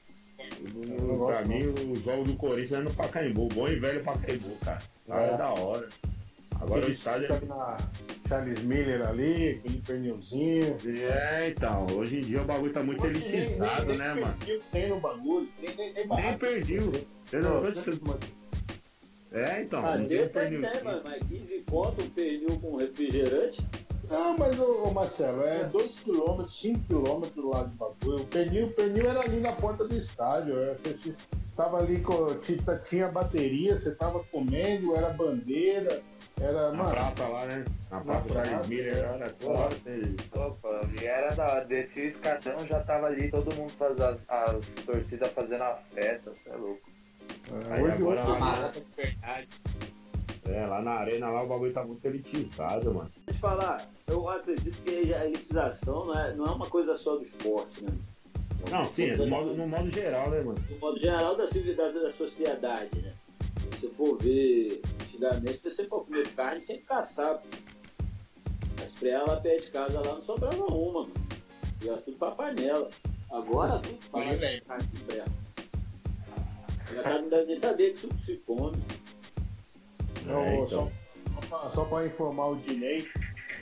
Eu não pra mim, o jogo do Corinthians é no Pacaembu, bom e velho Pacaembu, cara. Lá é, É. da hora. Agora o estádio na Charles Miller ali, aquele pernilzinho. é. Então, hoje em dia o bagulho tá muito Hoje nem- elitizado, nem- né, nem mano? perdil Tem no bagulho, nem, nem, nem Nem perdiu. Entendeu? Não, Não, É, então, Ah, não tem deu até tem, mano, mas 15 conto, pernil com refrigerante. Não, mas ô, ô, Marcelo, é 2km, 5km do lado do bagulho. O pernil, o pernil era ali na porta do estádio. é, Você tava ali, tinha bateria, você tava comendo, era bandeira, era. Na Mano, praça lá, né? Na praça praça. Charles Miller, era toda hora você- Opa, e era da hora. Descia o escadão, já tava ali, todo mundo fazendo as, as torcidas fazendo a festa, você é louco. é, Aí hoje, agora- hoje, de verdade. É, lá na arena lá o bagulho tá muito elitizado, mano. Deixa eu te falar, eu acredito que a elitização não é, não é uma coisa só do esporte, né? Não, sim, é no modo, no modo geral, né, mano? no modo geral da civilidade da sociedade, né? Se for ver, antigamente você for comer carne, tinha que caçar. pô. As preas lá perto de casa lá não sobrava uma, mano. Ia tudo pra panela. Agora tudo velho. carne de pré. Já tá, não deve nem saber que isso se come. Não, É, então. só, só, pra, só pra informar o Dinei,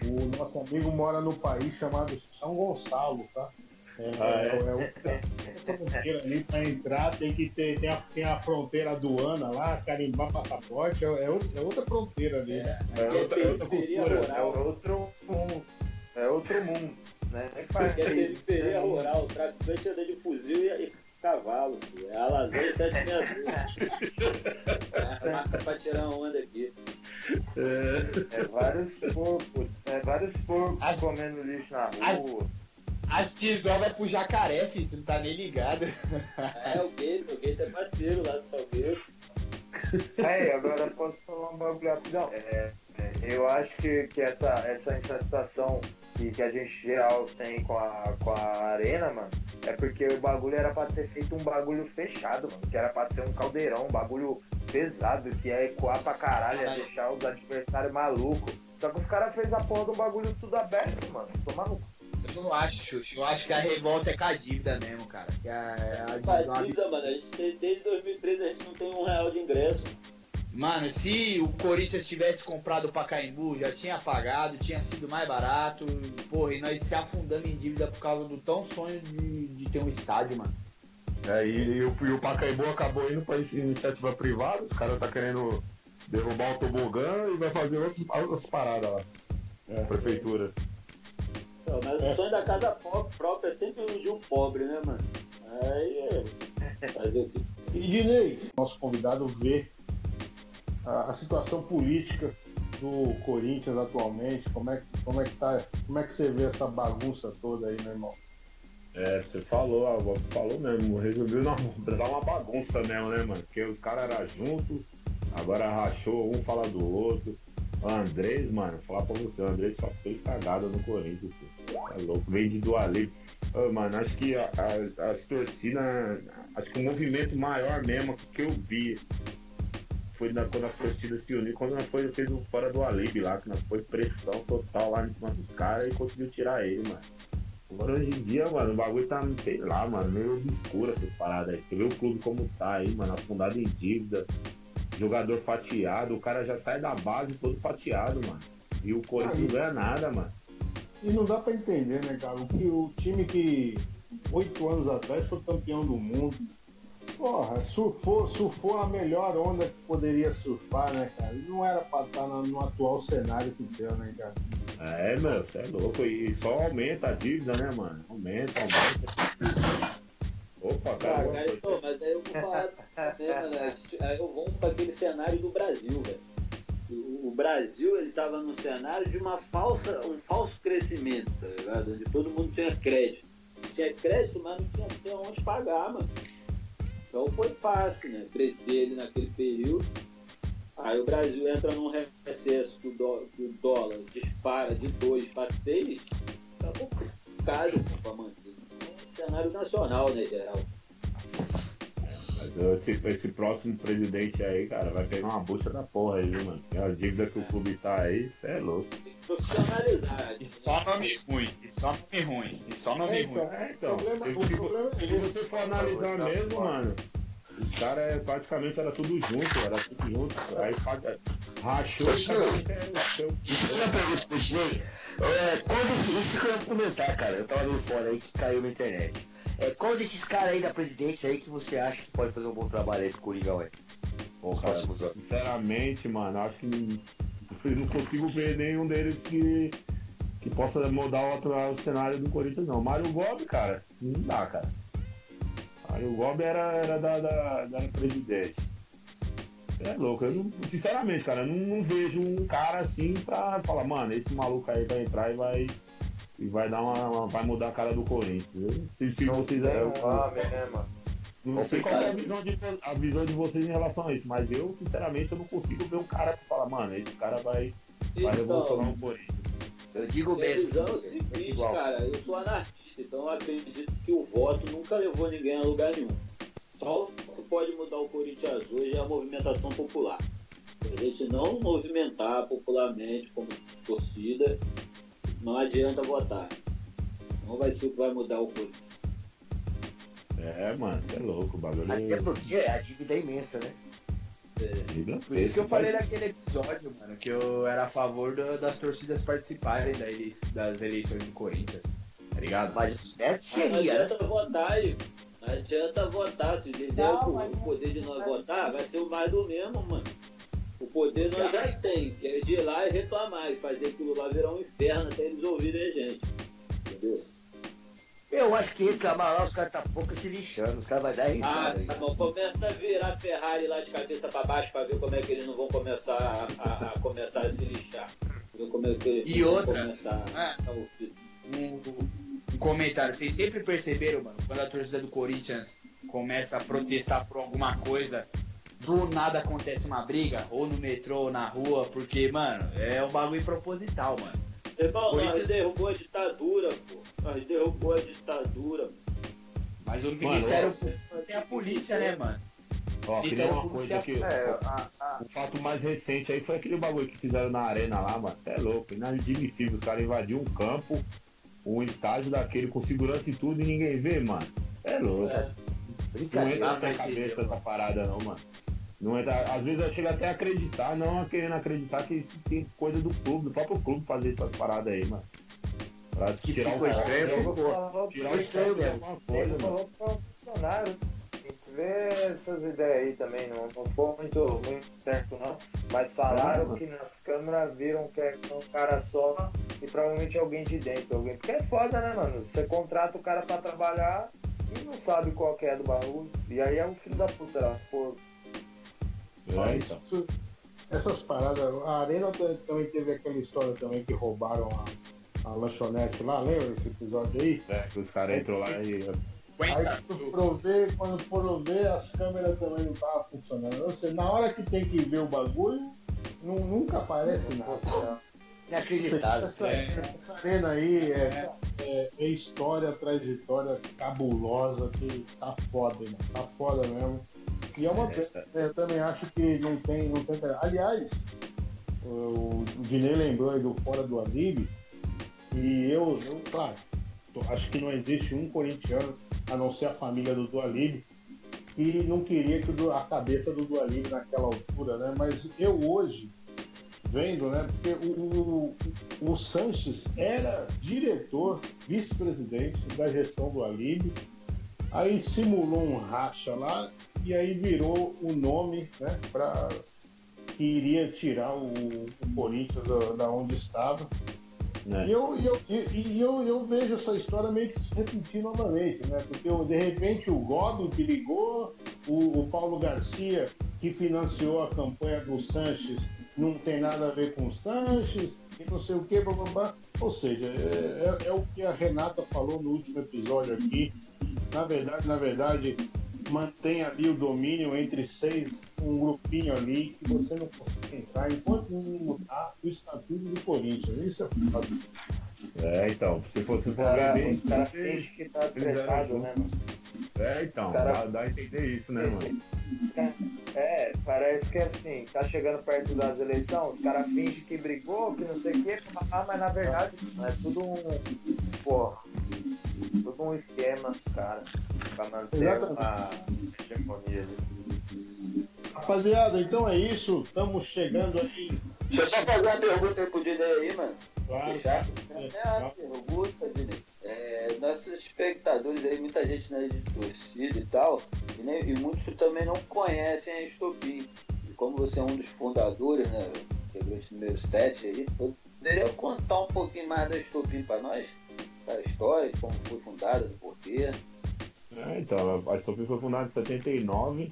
o nosso amigo mora no país chamado São Gonçalo, tá? É, Ah, é? é, é outra, outra fronteira ali pra entrar, tem que ter, tem a, tem a fronteira aduana lá, carimbar passaporte, é, é outra, é outra fronteira ali, né? É outra, é outra periferia cultura. É rural. outro mundo. É outro mundo. Né? É periferia rural, o traficante anda de fuzil e, e cavalo. filho. É a lasanha 762. É, marca pra tirar uma onda aqui. É vários porcos, é vários porcos As- comendo lixo na rua. As tesouras vai pro jacaré, filho, você não tá nem ligado. É, o Gator, o Gator é parceiro lá do Salgueiro. Aí, agora posso falar um bagulho rapidão. É, é, eu acho que, que essa, essa insatisfação que, que a gente geral tem com a, com a arena, mano, é porque o bagulho era pra ter feito um bagulho fechado, mano. Que era pra ser um caldeirão, um bagulho pesado, que ia ecoar pra caralho, ia deixar os adversários malucos. Só que os caras fez a porra do bagulho tudo aberto, mano. Tomar no Eu não acho, Xuxa. Eu acho que a revolta é com a dívida mesmo, cara. Que a, a dívida é uma Batida, mano, a gente tem, desde 2013 a gente não tem um real de ingresso. Mano, se o Corinthians tivesse comprado o Pacaembu, já tinha pagado, tinha sido mais barato. Porra, e nós se afundamos em dívida por causa do tão sonho de, de ter um estádio, mano. É, e, e o, e o Pacaembu acabou indo pra iniciativa privada, os caras tá querendo derrubar o tobogã e vai fazer outras, outras paradas lá. É, prefeitura. Então, mas o sonho da casa própria é sempre o de um pobre, né, mano? Aí é. Fazer o quê? E Dinei, nosso convidado vê a, a situação política do Corinthians atualmente, como é, que- como, é que tá, como é que você vê essa bagunça toda aí, meu irmão? É, você falou, falou mesmo, resolveu dar uma, bagunça mesmo, né, mano? Porque os caras eram juntos, agora rachou, um fala do outro. O Andrés, mano, falar pra você, o Andrés só fez cagada no Corinthians, filho. É louco, vem de Dualib. Ô, mano, acho que a- a- as torcidas, acho que o movimento maior mesmo que eu vi foi na, quando a torcida se uniu, quando nós foi, fez um fora do Alib lá, que nós foi pressão total lá em cima dos caras e conseguiu tirar ele, mano. Agora hoje em dia, mano, o bagulho tá, sei lá, mano, meio obscuro essas paradas aí. Você vê o clube como tá aí, mano, afundado em dívida, jogador fatiado, o cara já sai da base todo fatiado, mano. E o Corinthians não ganha nada, mano. E não dá pra entender, né, cara? O, que, o time que oito anos atrás foi campeão do mundo. Porra, surfou, surfou a melhor onda que poderia surfar, né, cara? E não era pra estar no, no atual cenário que deu, né, cara? É, meu, você é louco. E só aumenta a dívida, né, mano? Aumenta, aumenta. Opa, Ah, cara. cara, então, mas aí eu vou falar, né, mano, aí eu vou para aquele cenário do Brasil, velho. O, Brasil, ele tava num cenário de uma falsa, um falso crescimento, tá ligado? Onde todo mundo tinha crédito. Tinha crédito, mas não tinha, tinha onde pagar, mano. Então foi fácil, né? Crescer naquele período. Aí o Brasil entra num recesso que o, dó- que o dólar dispara de 2 para 6, tá complicado assim, pra manter. Então, cenário nacional, né, geral. Mas esse, esse próximo presidente aí, cara, vai pegar uma bucha da porra aí, viu, mano? E a dívida que o clube tá aí, você é louco. Profissionalizar. E só nome ruim, e só nome ruim, e só nome É, ruim. então, É, então, problema, se, problema é se você for analisar mesmo, mano, os caras é, praticamente era tudo junto, era tudo junto. Aí rachou. Uma pergunta pro Disney. É, qual desses, isso que eu ia comentar, cara, eu tava meio fora aí que caiu na internet. É, qual desses caras aí da presidência aí que você acha que pode fazer um bom trabalho aí pro Coringão aí? Cara, sinceramente, mano, acho que eu não consigo ver nenhum deles que, que possa mudar o, o cenário do Corinthians, não. Mário Gobi, cara, não dá, cara. Mário Gobi era, era da, da, da presidente. É louco, eu não, sinceramente, cara, eu não, não vejo um cara assim pra falar, mano, esse maluco aí vai entrar e vai. E vai dar uma. uma- vai mudar a cara do Corinthians. Eu, se, se vocês é, né, mano? não sei qual é a visão, de, a visão de vocês em relação a isso, mas eu, sinceramente, eu não consigo ver um cara que fala, mano, esse cara vai, vai revolucionar Então, o Corinthians. Eu digo mesmo. visão é o seguinte, Igual. cara, eu sou anarquista, então eu acredito que o voto nunca levou ninguém a lugar nenhum. Só o que pode mudar o Corinthians hoje é a movimentação popular. Se a gente não movimentar popularmente como torcida, não adianta votar. Não vai ser o que vai mudar o Corinthians. É, mano, você é louco, o bagulho Até é porque a dívida é imensa, né? gigantesco. Por isso que eu falei naquele episódio, mano, que eu era a favor do- das torcidas participarem da das eleições do Corinthians. Tá ligado? Mas certo Mas não né? adianta votar, Igor. Não adianta votar. Se der Não, o- mas o poder de nós votar, vai ser o mais do mesmo, mano. O poder nós já tem, que é de ir lá e reclamar e fazer aquilo lá virar um inferno até eles ouvirem a gente. entendeu? Eu acho que reclamar lá, os caras tá pouco se lixando, os caras vão dar Ah, risada. tá bom. Começa a virar Ferrari lá de cabeça pra baixo pra ver como é que eles não vão começar a, a- a começar a se lixar. Ver como é que eles E vão outra, começar ah, a ouvir. um, um comentário. Vocês sempre perceberam, mano, quando a torcida do Corinthians começa a protestar por alguma coisa, do nada acontece uma briga, ou no metrô, ou na rua, porque, mano, é um bagulho proposital, mano. Irmão, nós Corinthians- derrubou a ditadura, pô. Nós derrubou a ditadura. Mas o Ministério tem a polícia, né, mano? Ó, que nem Ministério uma coisa tem que. a- É, a- a- O fato mais recente aí foi aquele bagulho que fizeram na arena lá, mano. Você é louco, inadmissível. Os caras invadiram um campo, um estádio daquele com segurança e tudo e ninguém vê, mano. Cê É louco. É. Não entra na minha cabeça essa parada não, mano. Não entra, às vezes eu chego até a acreditar, não querendo acreditar que isso tem coisa do clube, do próprio clube fazer essas paradas aí, mano. Pra tirar o ficou estranho, tirar o- ficou- falou tirar que o estranho estranho de alguma coisa, mano. falou que é um funcionário. Tem que ver essas ideias aí também, não, não foi muito, muito certo não. Mas falaram Ah, que nas câmeras viram que é um cara só e provavelmente alguém de dentro. Alguém... Porque é foda, né, mano? Você contrata o cara pra trabalhar e não sabe qual que é do bagulho. E aí é um filho da puta lá. É, então. Isso- essas paradas. A Arena também teve aquela história também que roubaram a, a lanchonete lá, lembra esse episódio aí? É, que os caras entrou lá e. Aí Aguenta. quando foram ver, quando foram ver, as câmeras também não estavam funcionando. Ou seja, na hora que tem que ver o bagulho, nu- nunca aparece nada. Inacreditável. Essa, essa arena aí é, é- é história, trajetória cabulosa que tá foda, mano. Tá foda mesmo. E é uma pena, né? Eu também acho que não tem. Não tem... Aliás, o, o Dinei lembrou aí do Fora do Alibi. E eu, eu, claro, acho que não existe um corintiano, a não ser a família do Dualib, que não queria que a cabeça do Dualib naquela altura, né? Mas eu hoje, vendo, né? Porque o, o, o Sanches era diretor, vice-presidente da gestão do Alib, aí simulou um racha lá e aí virou o nome, né? Pra, que iria tirar o, o Corinthians da, da onde estava. Né? E eu, e eu, e, eu, eu vejo essa história meio que se repetir novamente, né? Porque de repente o Godo que ligou, o, o Paulo Garcia que financiou a campanha do Sanches não tem nada a ver com o Sanches, e não sei o que, blá, blá, blá. Ou seja, é, é- é o que a Renata falou no último episódio aqui. Na verdade, na verdade, mantém ali o domínio entre seis, um grupinho ali que você não consegue entrar enquanto não mudar o estatuto do Corinthians. Isso é foda. É, então, se fosse os for caras ver bem. os cara fingem que tá tretado, né, mano? É, então, cara- dá, dá a entender isso, né, mano? É, parece que assim, tá chegando perto das eleições, os caras fingem que brigou, que não sei o quê, ah, mas na verdade é tudo um. Porra, tudo um esquema, cara, pra manter Exatamente. uma hegemonia ali. Rapaziada, então é isso. Estamos chegando aí. Deixa eu só fazer uma pergunta aí pro Dinei aí, mano. Claro, Fechar? É, uma pergunta. É, nossos espectadores aí, muita gente né, de torcida e tal, e, nem- e muitos também não conhecem a Estopim. E como você é um dos fundadores, né? Integrante número 7 aí, poderia contar um pouquinho mais da Estopim pra nós? Da história, como foi fundada, do porquê. É, então, a Stopin foi fundada em 79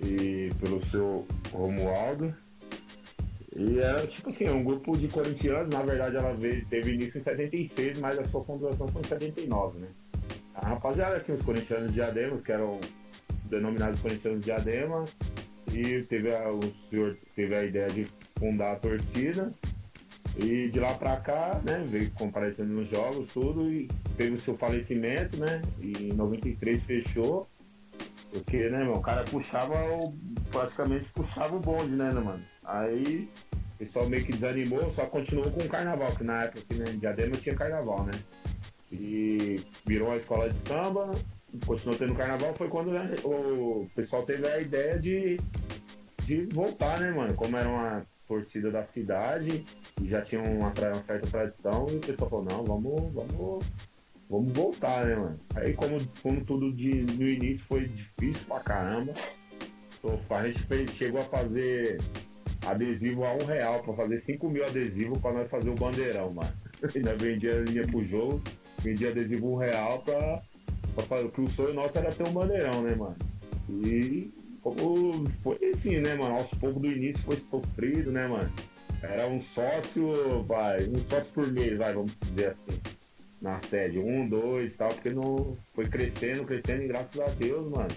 e pelo seu Romualdo. E era tipo assim, um grupo de corintianos, na verdade ela veio, teve início em 76, mas a sua fundação foi em 79, né? A rapaziada aqui, os corintianos de Diadema, que eram denominados corintianos de Diadema, e teve a, o senhor teve a ideia de fundar a torcida. E de lá pra cá, né, veio comparecendo nos jogos, tudo, e teve o seu falecimento, né? E em 93 fechou. Porque, né, meu, o cara puxava o. praticamente puxava o bonde, né, né, mano? Aí o pessoal meio que desanimou, só continuou com o carnaval, que na época aqui, né, em Diadema tinha carnaval, né? E virou uma escola de samba, continuou tendo carnaval, foi quando né, o pessoal teve a ideia de, de voltar, né, mano? Como era uma torcida da cidade, e já tinha uma, uma certa tradição, e o pessoal falou, não, vamos, vamos, vamos voltar, né, mano? Aí como, como tudo de, no início foi difícil pra caramba, então, a gente fez- chegou a fazer adesivo a um real, pra fazer 5 mil adesivos pra nós fazer o bandeirão, mano. ainda vendia linha pro jogo, vendia adesivo um real pra, pra fazer. Porque o sonho nosso era ter um bandeirão, né, mano? E foi assim, né, mano? Aos poucos do início foi sofrido, né, mano? Era um sócio, vai, um sócio por mês, vai, vamos dizer assim, na sede. Um, dois tal, porque não foi crescendo, crescendo, e graças a Deus, mano,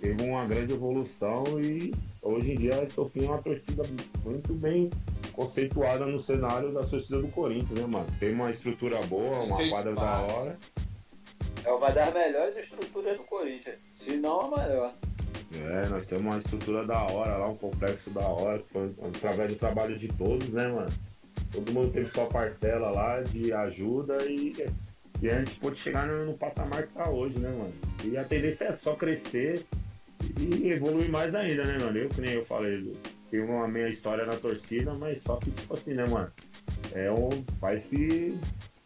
teve uma grande evolução e hoje em dia a Sofia é uma torcida muito bem conceituada no cenário da torcida do Corinthians, né, mano? Tem uma estrutura boa, uma quadra da passos. hora. É uma das melhores estruturas do Corinthians. Se não a maior. É, nós temos uma estrutura da hora lá, um complexo da hora, foi através do trabalho de todos, né, mano? Todo mundo teve sua parcela lá de ajuda e, e a gente pôde chegar no, no patamar que tá hoje, né, mano? E a tendência é só crescer e evoluir mais ainda, né, mano? Eu, que nem eu falei, tenho uma meia história na torcida, mas só que, tipo assim, né, mano? É um. Vai se.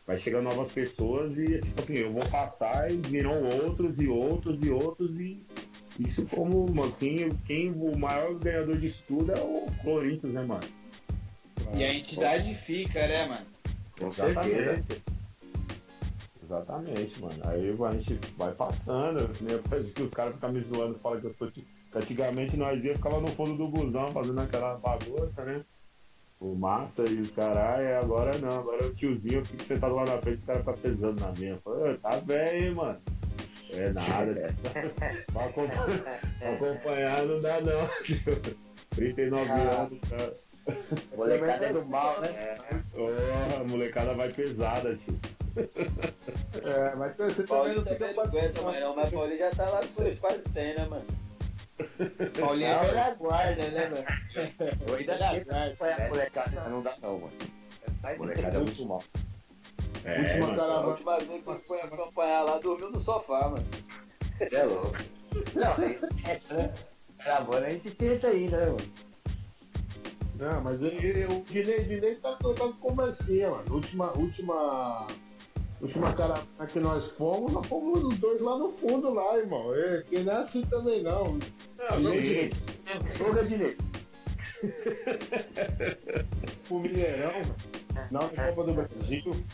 Vai chegando novas pessoas e, tipo assim, eu vou passar e virão outros e outros e outros e isso como, mano, quem, quem o maior ganhador disso tudo é o Corinthians, né, mano? E a entidade fica, né, mano? Com certeza. Exatamente, mano. Aí a gente vai passando, né? que os caras ficam me zoando, falam que eu sou. Antigamente nós ia ficava no fundo do busão fazendo aquela bagunça, né? O massa e os caralho, agora não, agora o tiozinho eu fico sentado lá na frente, os caras tá pesando na minha. Pô, tá bem, hein, mano. É nada. pra, acompanhar, pra acompanhar não dá não, tio. 39 Ah. anos, cara. Molecada é do mal, né? Ô, a molecada vai pesada, tio. É, mas você também Paulinho não também fica não aguenta mais não, mas Paulinho já tá lá com seus quase 100, né, mano? Paulinho é velha guarda, né, mano? Eu ainda Velha tento guarda. acompanhar a molecada, mas não dá não, mano. A molecada é muito mal. É, Última mano. A caravana. última vez que fui acompanhar lá, dormiu no sofá, mano. Você é louco. Não, aí, essa, né? Caravana a gente tenta ainda, né, mano? Não, mas ele, ele- o Dinei, Dinei tá, tá conversinha, mano. Última, última, última caravana que nós fomos, nós fomos os dois lá no fundo lá, irmão. É, que não é assim também não. Direito. Soga direito. O Mineirão, na Copa do Brasil.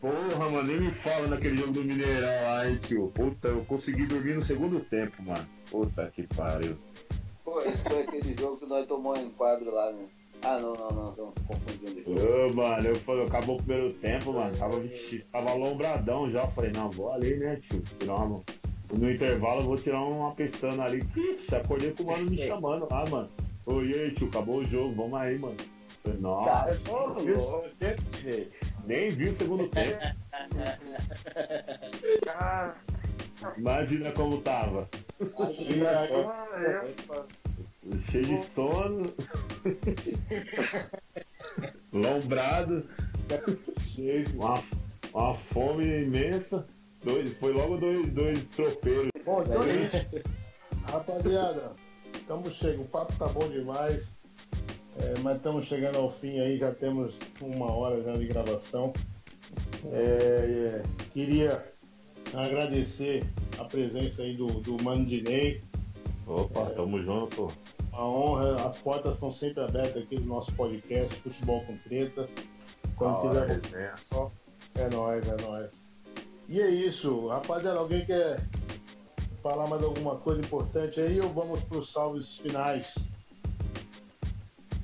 Porra, mano, nem me fala naquele jogo do Mineirão lá, hein, tio. Puta, eu consegui dormir no segundo tempo, mano. Puta que pariu. Pô, esse foi aquele jogo que nós tomamos em quadro lá, né? Ah, não, não, não, tô confundindo jogo. Ô, mano, eu falei, acabou o primeiro tempo, mano. Tava, vixi, tava alombradão já. Falei, não, vou ali, né, tio? Tirar uma, no intervalo eu vou tirar uma pestana ali. Ixi, acordei com o mano me chamando lá, mano. Ô, e aí, tio, acabou o jogo, vamos aí, mano. Falei, Nossa, Cara, nem vi o segundo tempo. Ah, Imagina como tava. imagina só. Cheio de sono. Lombrado. Cheio, uma, uma fome imensa. Dois, foi logo dois, dois tropeiros. Bom, então é isso. Rapaziada, estamos chegando. O papo tá bom demais. É, mas estamos chegando ao fim aí, já temos uma hora já de gravação. É, é, queria agradecer a presença aí do, do Mano Dinei. Opa, tamo junto. A honra, as portas estão sempre abertas aqui no nosso podcast, Futebol com Treta. Quando hora, quiser resenha. só. É nóis, é nóis. E é isso, rapaziada. Alguém quer falar mais alguma coisa importante aí ou vamos para os salves finais?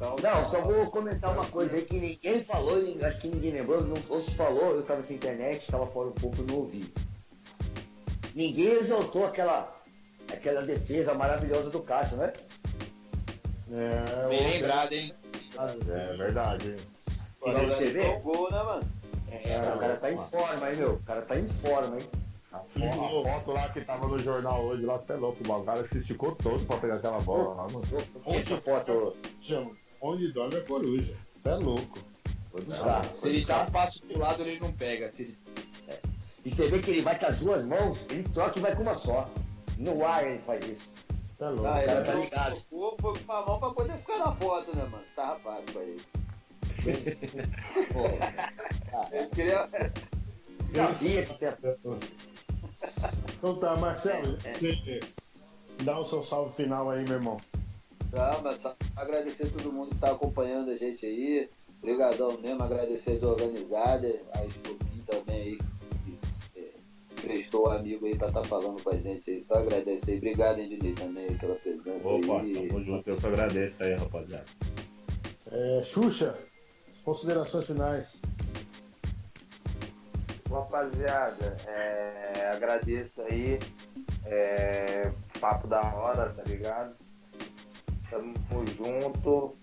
Não, só vou comentar uma coisa aí que ninguém falou, acho que ninguém lembrou, não, ou se falou, eu tava sem internet, tava fora um pouco, eu não ouvi. Ninguém exaltou aquela, aquela defesa maravilhosa do Cássio, né? É, Bem lembrado, hein? É verdade. hein? Pra você ver, O gol, né, mano? é, o cara tá em forma, hein, meu? O cara tá em forma, hein? A fo- a foto lá que tava no jornal hoje, lá, você é louco. O cara se esticou todo pra pegar aquela bola lá, mano. Essa foto. chama, onde dorme a coruja. Você é louco. Buscar. Se ele dá um passo pro lado, ele não pega. Se ele... E você vê que ele vai com as duas mãos, ele troca e vai com uma só. No ar ele faz isso. É louco. Ah, ele cara tá ligado. o- foi com a mão pra poder ficar na foto, né, mano? Tava fácil pra ele. Pô, Ele queria... sabia que você Então tá, Marcelo, você dá o seu salve final aí, meu irmão. Tá, mas só agradecer a todo mundo que tá acompanhando a gente aí. Obrigadão mesmo, agradecer as organizadas, a Estopim também aí, que é, prestou o amigo aí pra estar tá falando com a gente aí. Só agradecer. Obrigado, Ednei, também pela presença Opa, aí. tamo junto. Eu que agradeço aí, rapaziada. É, Xuxa, considerações finais. Rapaziada, é, agradeço aí. É, papo da hora, tá ligado? Tamo junto.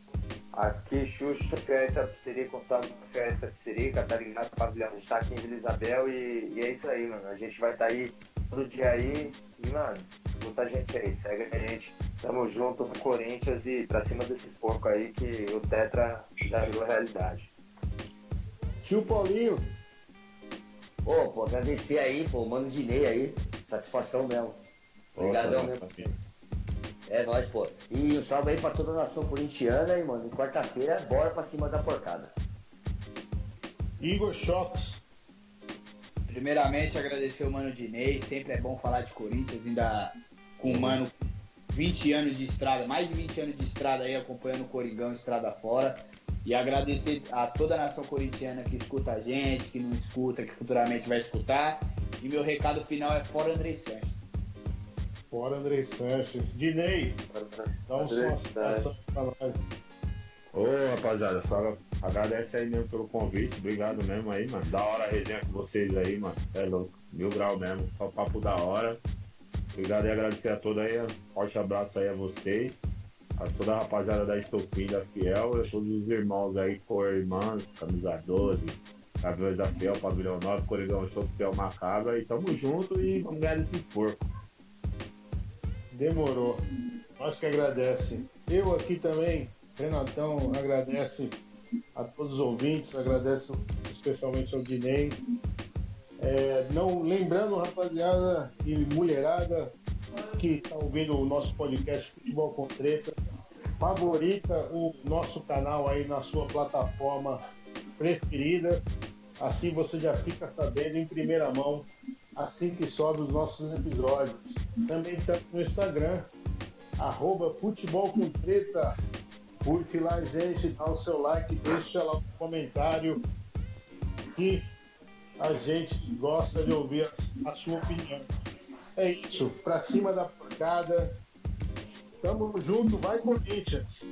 Aqui, Xuxa, Itapecerica, um salve pro Fiel Itapecerica, tá ligado? Pavilhão, a gente tá aqui em Vila Isabel e, e, é isso aí, mano. A gente vai estar tá aí todo dia aí e, mano, muita gente aí, segue a gente. Tamo junto no Corinthians e pra cima desses porcos aí que o Tetra já virou realidade. Tio Paulinho. Pô, pô, agradecer aí, pô, mano Dinei aí. Satisfação mesmo. Obrigadão mesmo. É nóis, pô. E um salve aí pra toda a nação corintiana, e, mano. Quarta-feira, bora pra cima da porcada. Igor Shox. Primeiramente, agradecer o Mano Dinei. Sempre é bom falar de Corinthians, ainda com o Mano 20 anos de estrada, mais de 20 anos de estrada aí, acompanhando o Coringão estrada fora. E agradecer a toda a nação corintiana que escuta a gente, que não escuta, que futuramente vai escutar. E meu recado final é fora André Sanches. Fora André Sanches. Dinei, dá um pra nós. Ô rapaziada, só agradece aí mesmo pelo convite, obrigado mesmo aí, mano. Da hora a resenha com vocês aí, mano. É louco, mil grau mesmo, só papo da hora. Obrigado e agradecer a todos aí, forte abraço aí a vocês, a toda a rapaziada da Estopim, da Fiel, e a todos os irmãos aí, co-irmãs, camisa 12, Gaviões da Fiel, Pavilhão 9, Corigão Show, Fiel Macabra, e tamo junto e vamos ganhar esse porco. Demorou. Nós que agradece. Eu aqui também, Renatão, agradece a todos os ouvintes, agradeço especialmente ao Dinei. É, não, lembrando, rapaziada e mulherada que está ouvindo o nosso podcast Futebol com Treta, favorita o nosso canal aí na sua plataforma preferida. Assim você já fica sabendo em primeira mão assim que sobe os nossos episódios. Também estamos no Instagram, arroba Futebol com Treta. Curte lá, gente, dá o seu like, deixa lá um comentário que a gente gosta de ouvir a, a sua opinião. É isso, pra cima da pancada. Tamo junto, vai Corinthians!